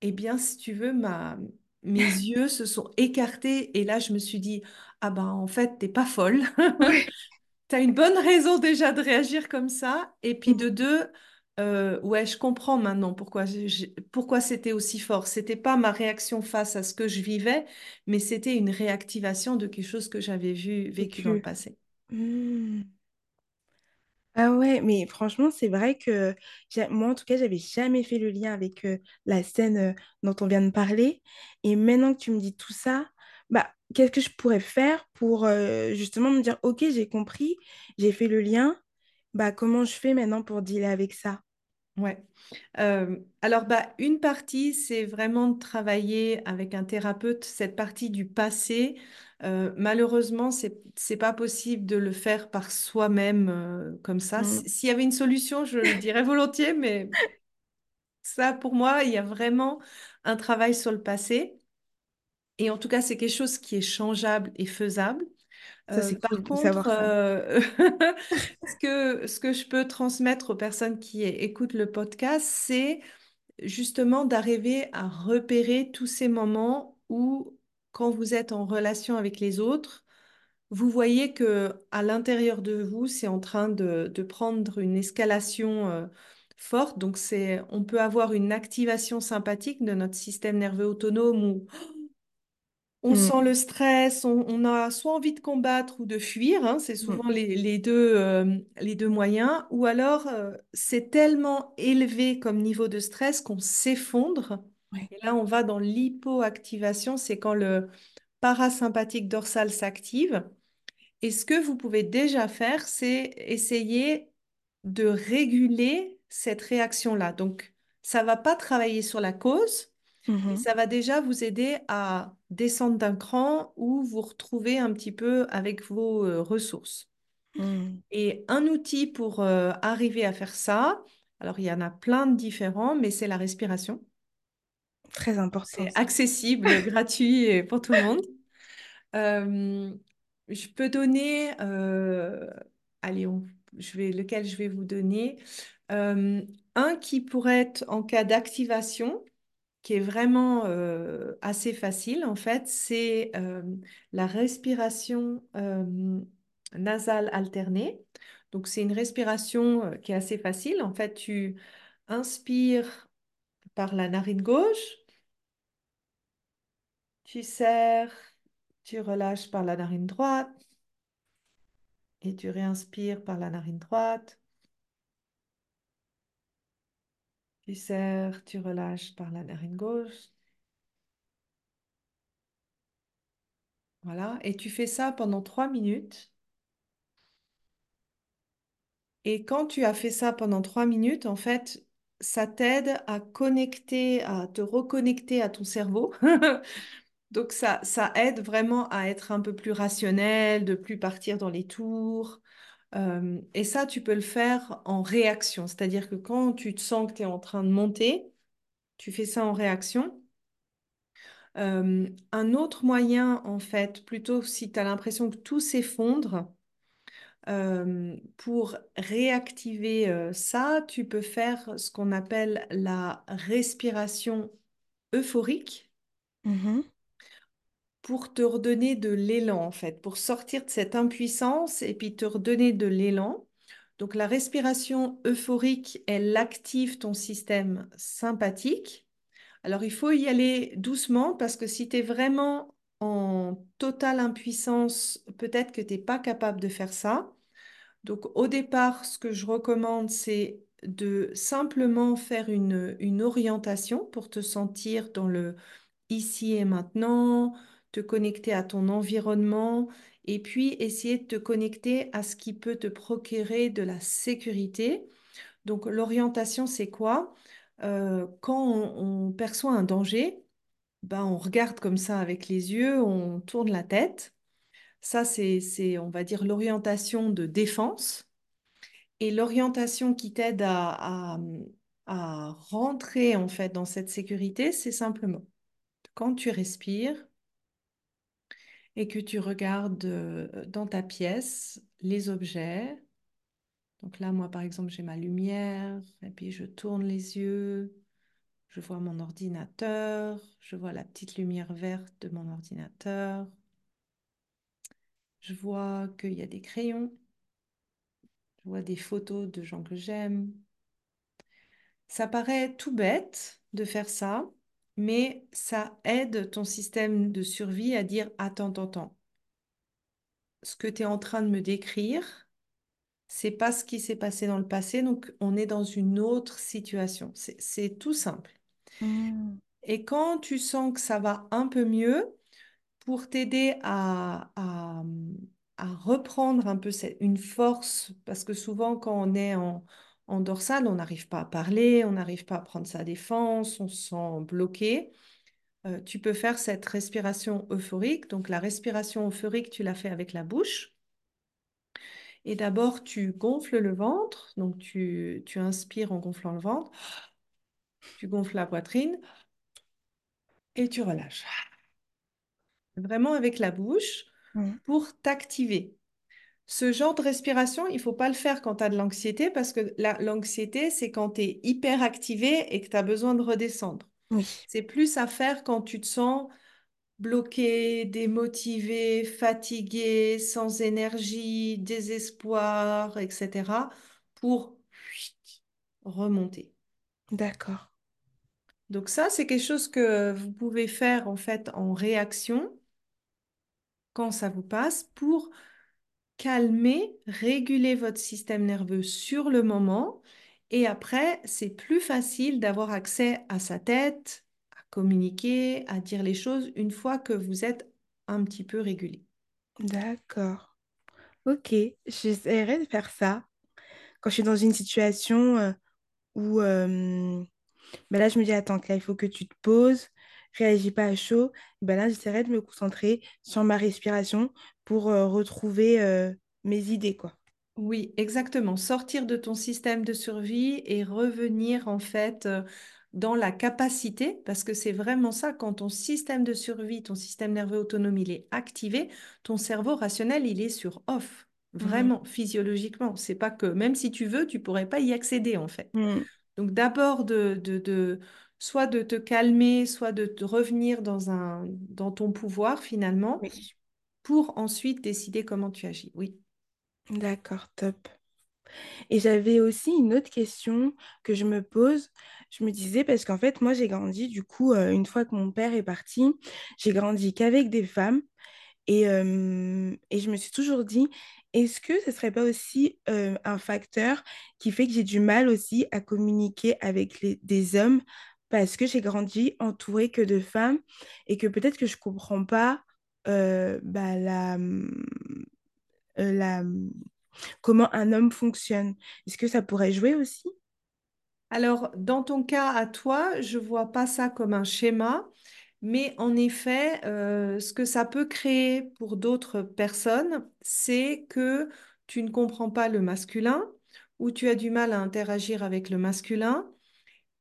Eh bien, si tu veux, ma... mes (laughs) yeux se sont écartés et là, je me suis dit, ah ben, en fait, t'es pas folle. (laughs) T'as une bonne raison déjà de réagir comme ça. Et puis Mm. de deux, euh, ouais, je comprends maintenant pourquoi, pourquoi c'était aussi fort. C'était pas ma réaction face à ce que je vivais, mais c'était une réactivation de quelque chose que j'avais vu, vécu dans le passé. Mm. Ah ouais, mais franchement, c'est vrai que moi, en tout cas, j'avais jamais fait le lien avec euh, la scène euh, dont on vient de parler. Et maintenant que tu me dis tout ça, bah, qu'est-ce que je pourrais faire pour euh, justement me dire, ok, j'ai compris, j'ai fait le lien, bah, comment je fais maintenant pour dealer avec ça? Ouais. Euh, alors, bah, une partie, c'est vraiment de travailler avec un thérapeute cette partie du passé. Euh, malheureusement, c'est c'est pas possible de le faire par soi-même euh, comme ça. Mm. S- S'il y avait une solution, je le dirais volontiers, mais ça, pour moi, il y a vraiment un travail sur le passé. Et en tout cas, c'est quelque chose qui est changeable et faisable. Ça, Euh, c'est par cool contre, euh, (laughs) ce que, ce que je peux transmettre aux personnes qui écoutent le podcast, c'est justement d'arriver à repérer tous ces moments où, quand vous êtes en relation avec les autres, vous voyez que à l'intérieur de vous, c'est en train de, de prendre une escalation euh, forte. Donc, c'est, on peut avoir une activation sympathique de notre système nerveux autonome où on Mm. sent le stress, on, on a soit envie de combattre ou de fuir, hein, c'est Mm. souvent les, les deux, euh, les deux moyens, ou alors euh, c'est tellement élevé comme niveau de stress qu'on s'effondre. Ouais. Et là, on va dans l'hypoactivation, c'est quand le parasympathique dorsal s'active. Et ce que vous pouvez déjà faire, c'est essayer de réguler cette réaction-là. Donc, ça va pas travailler sur la cause, Mhm. ça va déjà vous aider à descendre d'un cran ou vous retrouver un petit peu avec vos euh, ressources. Mm. Et un outil pour euh, arriver à faire ça, alors il y en a plein de différents, mais c'est la respiration. Très important, C'est accessible, (laughs) gratuit et pour tout le monde. Euh, je peux donner, allez, on- je vais, lequel je vais vous donner? Un qui pourrait être en cas d'activation, qui est vraiment euh, assez facile, en fait, c'est euh, la respiration euh, nasale alternée. Donc, c'est une respiration qui est assez facile. En fait, tu inspires par la narine gauche, tu serres Tu relâches par la narine droite et tu réinspires par la narine droite. Tu serres, tu relâches par la narine gauche. Voilà, et tu fais ça pendant trois minutes. Et quand tu as fait ça pendant trois minutes, en fait, ça t'aide à connecter, à te reconnecter à ton cerveau. (laughs) Donc ça, ça aide vraiment à être un peu plus rationnel, de plus partir dans les tours. Euh, et ça, tu peux le faire en réaction. C'est-à-dire que quand tu te sens que tu es en train de monter, tu fais ça en réaction. Euh, un autre moyen, en fait, plutôt si tu as l'impression que tout s'effondre, euh, pour réactiver ça, tu peux faire ce qu'on appelle la respiration euphorique Mhm. Pour te redonner de l'élan, en fait, pour sortir de cette impuissance et puis te redonner de l'élan. Donc la respiration euphorique, elle active ton système sympathique. Alors il faut y aller doucement parce que si tu es vraiment en totale impuissance, peut-être que tu n'es pas capable de faire ça. Donc au départ, ce que je recommande, c'est de simplement faire une, une orientation pour te sentir dans le ici et maintenant, te connecter à ton environnement et puis essayer de te connecter à ce qui peut te procurer de la sécurité. Donc l'orientation, c'est quoi? Euh, quand on, perçoit un danger, ben, on regarde comme ça avec les yeux, on tourne la tête. Ça, c'est, c'est, on va dire, l'orientation de défense. Et l'orientation qui t'aide à, à, à rentrer en fait dans cette sécurité, c'est simplement quand tu respires et que tu regardes euh, dans ta pièce les objets. Donc là, moi, par exemple, j'ai ma lumière et puis je tourne les yeux, je vois mon ordinateur, je vois la petite lumière verte de mon ordinateur, je vois qu'il y a des crayons, je vois des photos de gens que j'aime. Ça paraît tout bête de faire ça, mais ça aide ton système de survie à dire attends, attends, attends. Ce que tu es en train de me décrire, c'est pas ce qui s'est passé dans le passé, donc on est dans une autre situation. C'est tout simple. Mm. Et quand tu sens que ça va un peu mieux, pour t'aider à, à, à reprendre un peu cette- une force, parce que souvent quand on est en, en dorsale, on n'arrive pas à parler, on n'arrive pas à prendre sa défense, on se sent bloqué. Euh, tu peux faire cette respiration euphorique. Donc la respiration euphorique, tu la fais avec la bouche. Et d'abord, tu gonfles le ventre. Donc tu, tu inspires en gonflant le ventre. Tu gonfles la poitrine et tu relâches. Vraiment avec la bouche pour t'activer. Ce genre de respiration, il faut pas le faire quand tu as de l'anxiété parce que la- l'anxiété, c'est quand tu es hyper activé et que tu as besoin de redescendre. Oui, C'est plus à faire quand tu te sens bloqué, démotivé, fatigué, sans énergie, désespoir, etc. pour remonter. d'accord. Donc ça, c'est quelque chose que vous pouvez faire en fait en réaction quand ça vous passe pour calmer, réguler votre système nerveux sur le moment. Et après, c'est plus facile d'avoir accès à sa tête, à communiquer, à dire les choses une fois que vous êtes un petit peu régulé. D'accord. Ok, j'essaierai de faire ça quand je suis dans une situation euh, où euh, ben là je me dis attends là il faut que tu te poses, réagis pas à chaud. Ben là j'essaierai de me concentrer sur ma respiration pour euh, retrouver euh, mes idées quoi. Oui, exactement. Sortir de ton système de survie et revenir en fait euh, dans la capacité, parce que c'est vraiment ça, quand ton système de survie, ton système nerveux autonome, il est activé, ton cerveau rationnel, il est sur off. Mm. Vraiment, physiologiquement. C'est pas que, même si tu veux, tu pourrais pas y accéder en fait. Mm. Donc d'abord de, de, de- soit de te calmer, soit de te revenir dans un, dans ton pouvoir finalement, Oui, pour ensuite décider comment tu agis. Oui. d'accord, top. Et j'avais aussi une autre question que je me pose. Je me disais, parce qu'en fait, moi, j'ai grandi, du coup, euh, une fois que mon père est parti, j'ai grandi qu'avec des femmes. Et, euh, et je me suis toujours dit, est-ce que ce serait pas aussi euh, un facteur qui fait que j'ai du mal aussi à communiquer avec les- des hommes parce que j'ai grandi entourée que de femmes et que peut-être que je comprends pas euh, bah, la, euh, la, comment un homme fonctionne. Est-ce que ça pourrait jouer aussi? Alors, dans ton cas à toi, je vois pas ça comme un schéma, mais en effet, euh, ce que ça peut créer pour d'autres personnes, c'est que tu ne comprends pas le masculin ou tu as du mal à interagir avec le masculin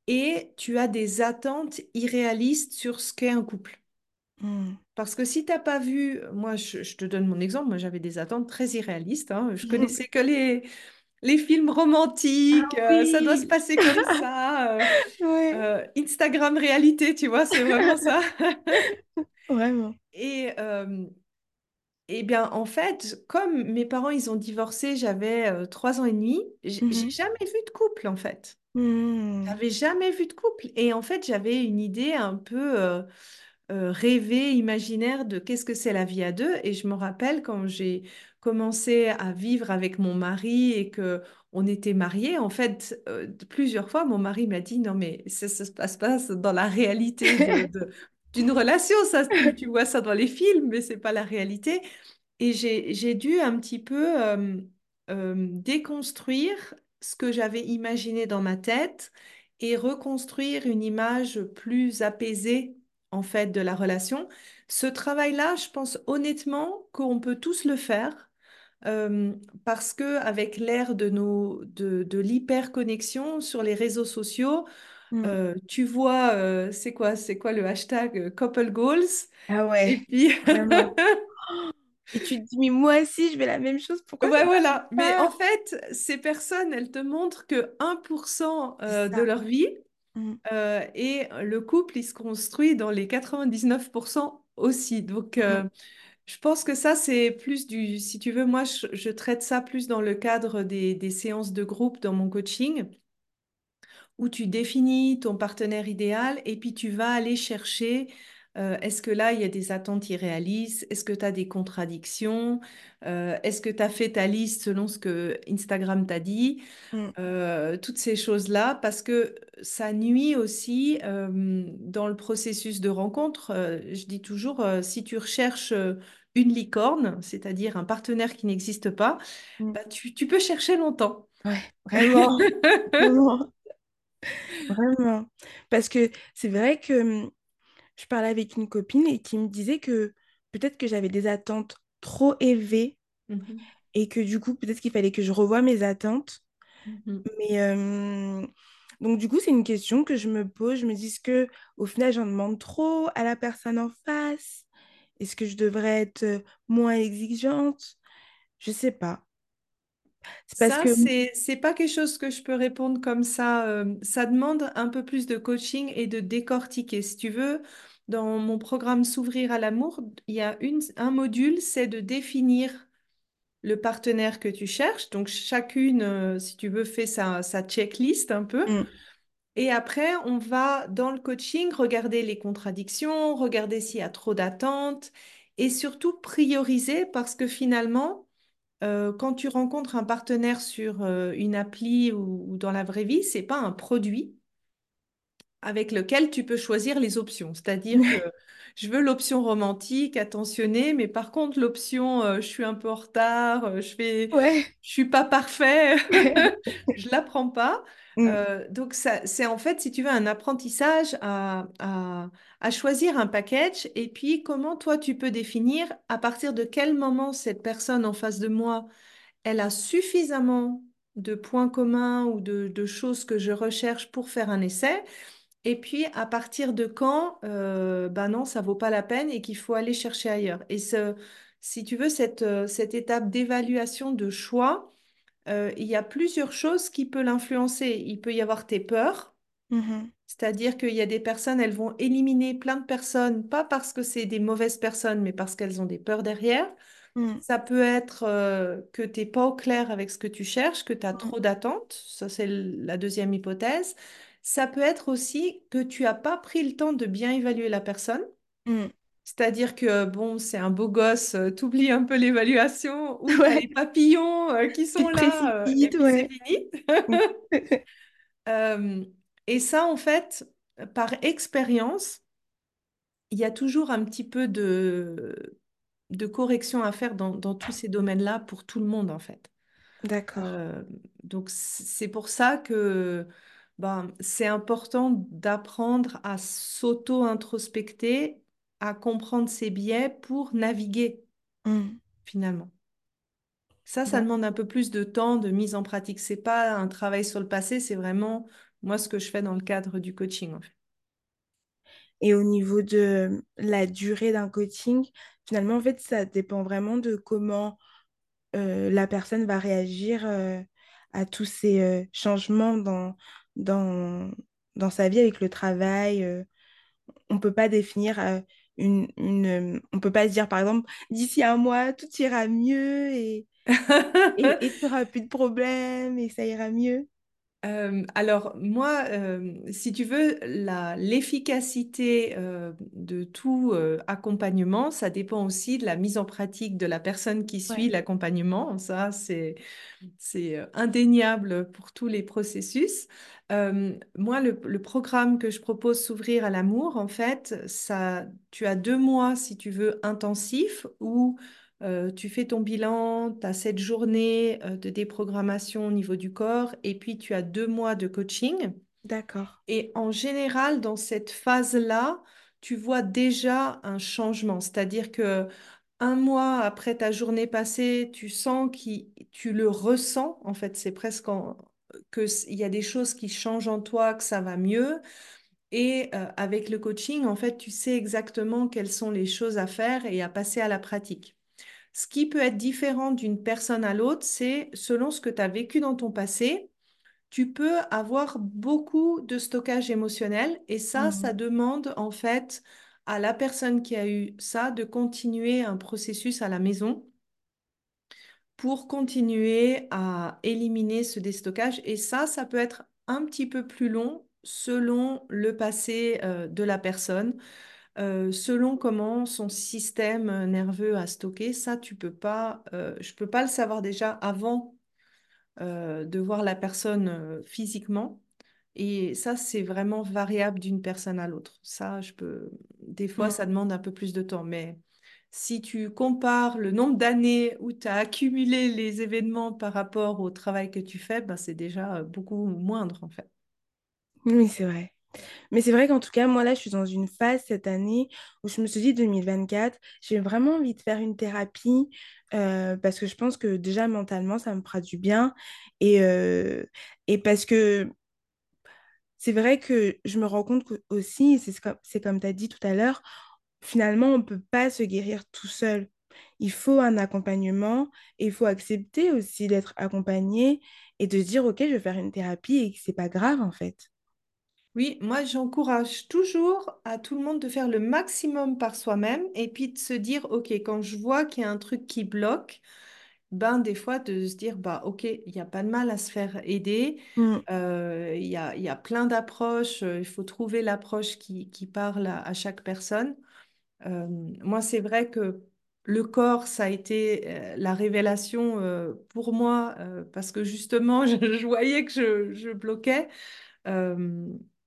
et tu as des attentes irréalistes sur ce qu'est un couple. Hmm. Parce que si t'as pas vu, moi je, je te donne mon exemple, moi j'avais des attentes très irréalistes, hein. Je (laughs) connaissais que les, les films Ah romantiques, euh, ça doit se passer comme (laughs) ça, euh, ouais, euh, Instagram réalité, tu vois, c'est vraiment ça. (laughs) vraiment. Et, eh bien, en fait, comme mes parents, ils ont divorcé, j'avais trois ans et demi, j'ai Mhm. jamais vu de couple, en fait. Hmm. J'avais jamais vu de couple. Et en fait, j'avais une idée un peu euh, euh, rêvée, imaginaire de qu'est-ce que c'est la vie à deux. Et je me rappelle quand j'ai commencé à vivre avec mon mari et que on était mariés, en fait, euh, plusieurs fois, mon mari m'a dit, non, mais ça, ça se passe pas dans la réalité (laughs) d'une relation. Ça, tu, vois ça dans les films, mais c'est pas la réalité. Et j'ai, j'ai dû un petit peu euh, euh, déconstruire ce que j'avais imaginé dans ma tête et reconstruire une image plus apaisée en fait de la relation. Ce travail-là, je pense honnêtement qu'on peut tous le faire euh, parce que avec l'ère de nos de, de l'hyperconnexion sur les réseaux sociaux, Hmm. euh, tu vois, euh, c'est quoi, c'est quoi le hashtag euh, couple goals Ah et ouais, puis. (laughs) Et tu te dis, mais moi aussi, je vais la même chose, pourquoi Ouais, voilà. Mais en fait, ces personnes, elles te montrent que 1% C'est euh, de leur vie Hmm. euh, et le couple, il se construit dans les 99% aussi. Donc, euh, je pense que ça, c'est plus du... Si tu veux, moi, je, je traite ça plus dans le cadre des, des séances de groupe dans mon coaching où tu définis ton partenaire idéal et puis tu vas aller chercher, euh, est-ce que là, il y a des attentes irréalistes? Est-ce que tu as des contradictions? Euh, est-ce que tu as fait ta liste selon ce que Instagram t'a dit? Hmm. Euh, toutes ces choses-là, parce que ça nuit aussi dans le processus de rencontre. Je dis toujours, si tu recherches une licorne, c'est-à-dire un partenaire qui n'existe pas, Hmm. bah, tu, tu peux chercher longtemps. Ouais, (laughs) vraiment, (laughs) vraiment, vraiment. Parce que c'est vrai que hum, je parlais avec une copine et qui me disait que peut-être que j'avais des attentes trop élevées Mhm, et que du coup, peut-être qu'il fallait que je revoie mes attentes. mhm. Mais euh, donc, du coup, c'est une question que je me pose. Je me dis, est-ce que au final, j'en demande trop à la personne en face? Est-ce que je devrais être euh, moins exigeante? Je sais pas. Parce Ça, que... c'est, c'est pas quelque chose que je peux répondre comme ça. euh, ça demande un peu plus de coaching et de décortiquer. Si tu veux, dans mon programme S'ouvrir à l'amour, il y a une, un module, c'est de définir le partenaire que tu cherches. Donc, chacune, euh, si tu veux, fait sa, sa checklist un peu. Mm, Et après, on va, dans le coaching, regarder les contradictions, regarder s'il y a trop d'attentes et surtout prioriser parce que finalement, euh, quand tu rencontres un partenaire sur euh, une appli ou, ou dans la vraie vie, c'est pas un produit avec lequel tu peux choisir les options. C'est-à-dire que je veux l'option romantique, attentionnée, mais par contre l'option euh, je suis un peu en retard, je fais, Ouais. je suis pas parfait, (laughs) je la prends pas. Mm, donc ça, c'est en fait, si tu veux, un apprentissage à, à, à choisir un package et puis comment toi tu peux définir à partir de quel moment cette personne en face de moi, elle a suffisamment de points communs ou de, choses que je recherche pour faire un essai et puis, à partir de quand, ben non, ça vaut pas la peine et qu'il faut aller chercher ailleurs. Et ce, si tu veux, cette, euh, cette étape d'évaluation de choix, euh, il y a plusieurs choses qui peuvent l'influencer. Il peut y avoir tes peurs, mhm, c'est-à-dire qu'il y a des personnes, elles vont éliminer plein de personnes, pas parce que c'est des mauvaises personnes, mais parce qu'elles ont des peurs derrière. mm, Ça peut être euh, que tu n'es pas au clair avec ce que tu cherches, que tu as mm, trop d'attentes. Ça, c'est la deuxième hypothèse. Ça peut être aussi que tu n'as pas pris le temps de bien évaluer la personne. mm. C'est-à-dire que, bon, c'est un beau gosse, euh, t'oublies un peu l'évaluation, (laughs) ou Ouais, les papillons euh, qui sont là, euh, et c'est ouais. fini. (laughs) Et ça, en fait, par expérience, il y a toujours un petit peu de, de correction à faire dans, dans tous ces domaines-là pour tout le monde, en fait. D'accord. Euh, donc, c'est pour ça que ben, c'est important d'apprendre à s'auto-introspecter, à comprendre ses biais pour naviguer, Mm. finalement. Ça, ça demande un peu plus de temps de mise en pratique. C'est pas un travail sur le passé, c'est vraiment moi ce que je fais dans le cadre du coaching, en fait. Et au niveau de la durée d'un coaching, finalement, en fait, ça dépend vraiment de comment euh, la personne va réagir euh, à tous ces euh, changements dans, dans, dans sa vie avec le travail. euh. on peut pas définir euh, une, une, euh, on peut pas se dire, par exemple, d'ici un mois, tout ira mieux et, et, et (laughs) tu n'auras plus de problème et ça ira mieux. Euh, alors moi, euh, si tu veux, l'efficacité euh, de tout accompagnement, ça dépend aussi de la mise en pratique de la personne qui suit Ouais, l'accompagnement. Ça, c'est, euh, indéniable pour tous les processus. Moi, le, le programme que je propose s'ouvrir à l'amour, en fait, ça, tu as deux mois, si tu veux, intensifs où euh, tu fais ton bilan, tu as cette journée euh, de déprogrammation au niveau du corps, et puis tu as deux mois de coaching. d'accord. Et en général, dans cette phase-là, tu vois déjà un changement. C'est-à-dire que un mois après ta journée passée, tu sens que tu le ressens. En fait, c'est presque en- que il y a des choses qui changent en toi, que ça va mieux. Et euh, avec le coaching, en fait, tu sais exactement quelles sont les choses à faire et à passer à la pratique. Ce qui peut être différent d'une personne à l'autre, c'est selon ce que tu as vécu dans ton passé, tu peux avoir beaucoup de stockage émotionnel et ça, ça Mhm. demande en fait à la personne qui a eu ça de continuer un processus à la maison pour continuer à éliminer ce déstockage. Et ça, ça peut être un petit peu plus long selon le passé euh, de la personne euh, selon comment son système nerveux a stocké, ça, tu peux pas, euh, je peux pas le savoir déjà avant euh, de voir la personne physiquement. Et ça, c'est vraiment variable d'une personne à l'autre. Ça, je peux, des fois, ça Mhm. demande un peu plus de temps. Mais si tu compares le nombre d'années où tu as accumulé les événements par rapport au travail que tu fais, ben, c'est déjà beaucoup moindre, en fait. Oui, c'est vrai. Mais c'est vrai qu'en tout cas, moi là, je suis dans une phase cette année où je me suis dit 2024, j'ai vraiment envie de faire une thérapie euh, parce que je pense que déjà mentalement, ça me fera du bien. Et, euh, et parce que c'est vrai que je me rends compte aussi, c'est ce comme, tu as dit tout à l'heure, finalement, on ne peut pas se guérir tout seul. Il faut un accompagnement et il faut accepter aussi d'être accompagné et de dire, OK, je vais faire une thérapie et que c'est pas grave en fait. Oui, moi j'encourage toujours à tout le monde de faire le maximum par soi-même et puis de se dire, OK, quand je vois qu'il y a un truc qui bloque, ben des fois de se dire, bah OK, il n'y a pas de mal à se faire aider. Mm, Euh, Il y a, il y a plein d'approches, il faut trouver l'approche qui, qui parle à, à chaque personne. Euh, moi, c'est vrai que le corps, ça a été euh, la révélation euh, pour moi euh, parce que justement, (laughs) je, je voyais que je, je bloquais.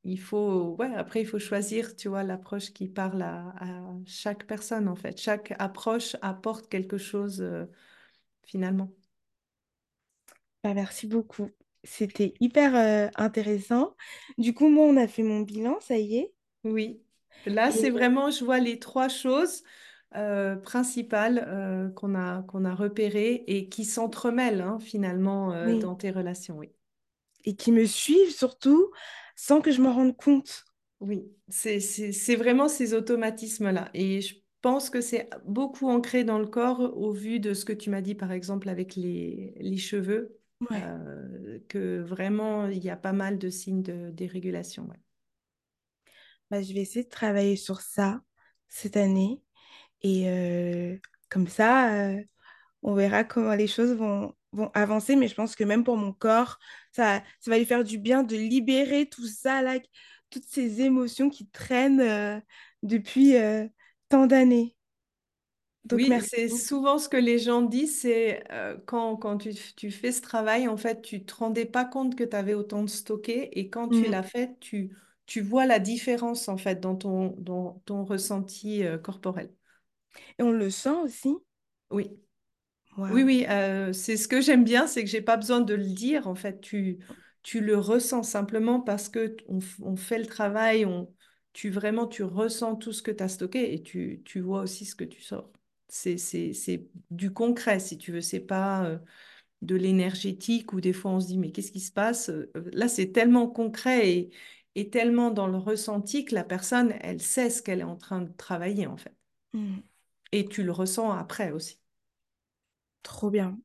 Il faut, ouais, après, il faut choisir, tu vois, l'approche qui parle à, à chaque personne, en fait. Chaque approche apporte quelque chose, euh, finalement. bah, merci beaucoup. C'était hyper euh, intéressant. Du coup, moi, on a fait mon bilan, ça y est. Oui. Là, c'est vraiment, je vois les trois choses euh, principales qu'on a, qu'on a repérées et qui s'entremêlent, hein, finalement, oui, dans tes relations, oui. et qui me suivent surtout sans que je m'en rende compte. Oui, c'est, vraiment ces automatismes-là. Et je pense que c'est beaucoup ancré dans le corps au vu de ce que tu m'as dit, par exemple, avec les, les cheveux, Ouais. euh, que vraiment, il y a pas mal de signes de dérégulation. ouais. Bah, je vais essayer de travailler sur ça cette année. Et euh, comme ça, euh, on verra comment les choses vont, vont avancer. Mais je pense que même pour mon corps, ça, ça va lui faire du bien de libérer tout ça, là, toutes ces émotions qui traînent euh, depuis, euh, tant d'années. Donc, Oui, merci c'est souvent ce que les gens disent, c'est euh, quand, quand tu, tu fais ce travail, en fait, tu te rendais pas compte que tu avais autant de stocké et quand tu Mm. l'as fait, tu, tu vois la différence, en fait, dans ton, dans ton ressenti corporel. Et on le sent aussi. Oui. Oui, Waouh. oui, euh, c'est ce que j'aime bien, c'est que j'ai pas besoin de le dire. En fait, tu, tu le ressens simplement parce que t- on, f- on fait le travail, on, tu vraiment tu ressens tout ce que tu as stocké et tu, tu vois aussi ce que tu sors. C'est, c'est, c'est du concret, si tu veux. C'est pas euh, de l'énergétique où des fois on se dit mais qu'est-ce qui se passe? Euh, Là, c'est tellement concret et, et tellement dans le ressenti que la personne, elle sait ce qu'elle est en train de travailler en fait. Mm. Et tu le ressens après aussi. Trop bien.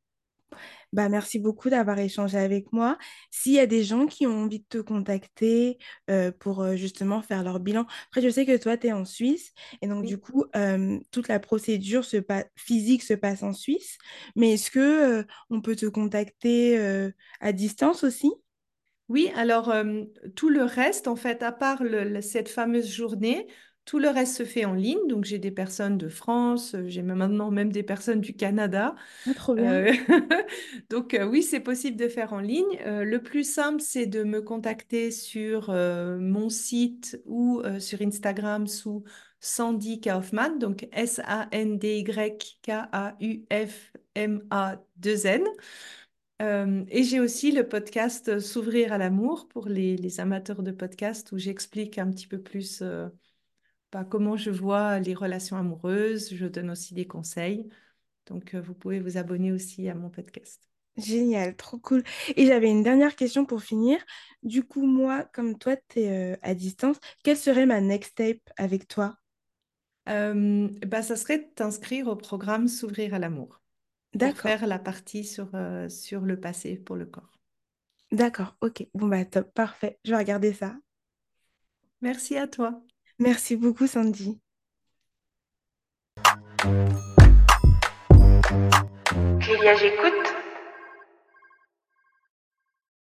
Bah, merci beaucoup d'avoir échangé avec moi. S'il y a des gens qui ont envie de te contacter euh, pour euh, justement faire leur bilan, après je sais que toi tu es en Suisse et donc du coup euh, toute la procédure se physique se passe en Suisse, mais est-ce que euh, on peut te contacter à distance aussi? Oui, alors tout le reste, en fait, à part le- le- cette fameuse journée, tout le reste se fait en ligne. Donc j'ai des personnes de France, euh, j'ai maintenant même des personnes du Canada. Ah, trop bien. Euh, (laughs) donc euh, oui, c'est possible de faire en ligne. Euh, le plus simple, c'est de me contacter sur mon site ou sur Instagram sous Sandy Kaufman, donc S-A-N-D-Y-K-A-U-F-M-A-2-N. Euh, et j'ai aussi le podcast S'ouvrir à l'amour pour les, les amateurs de podcast où j'explique un petit peu plus euh, bah, comment je vois les relations amoureuses. Je donne aussi des conseils. Donc, euh, vous pouvez vous abonner aussi à mon podcast. Génial, trop cool. Et j'avais une dernière question pour finir. Du coup, moi, comme toi, tu es à distance, quelle serait ma next step avec toi? Euh, bah, ça serait de t'inscrire au programme S'ouvrir à l'amour pour D'accord, faire la partie sur, euh, sur le passé pour le corps. d'accord, ok. Bon, bah top, parfait. Je vais regarder ça. Merci à toi. Merci beaucoup, Sandy. Clélia, j'écoute.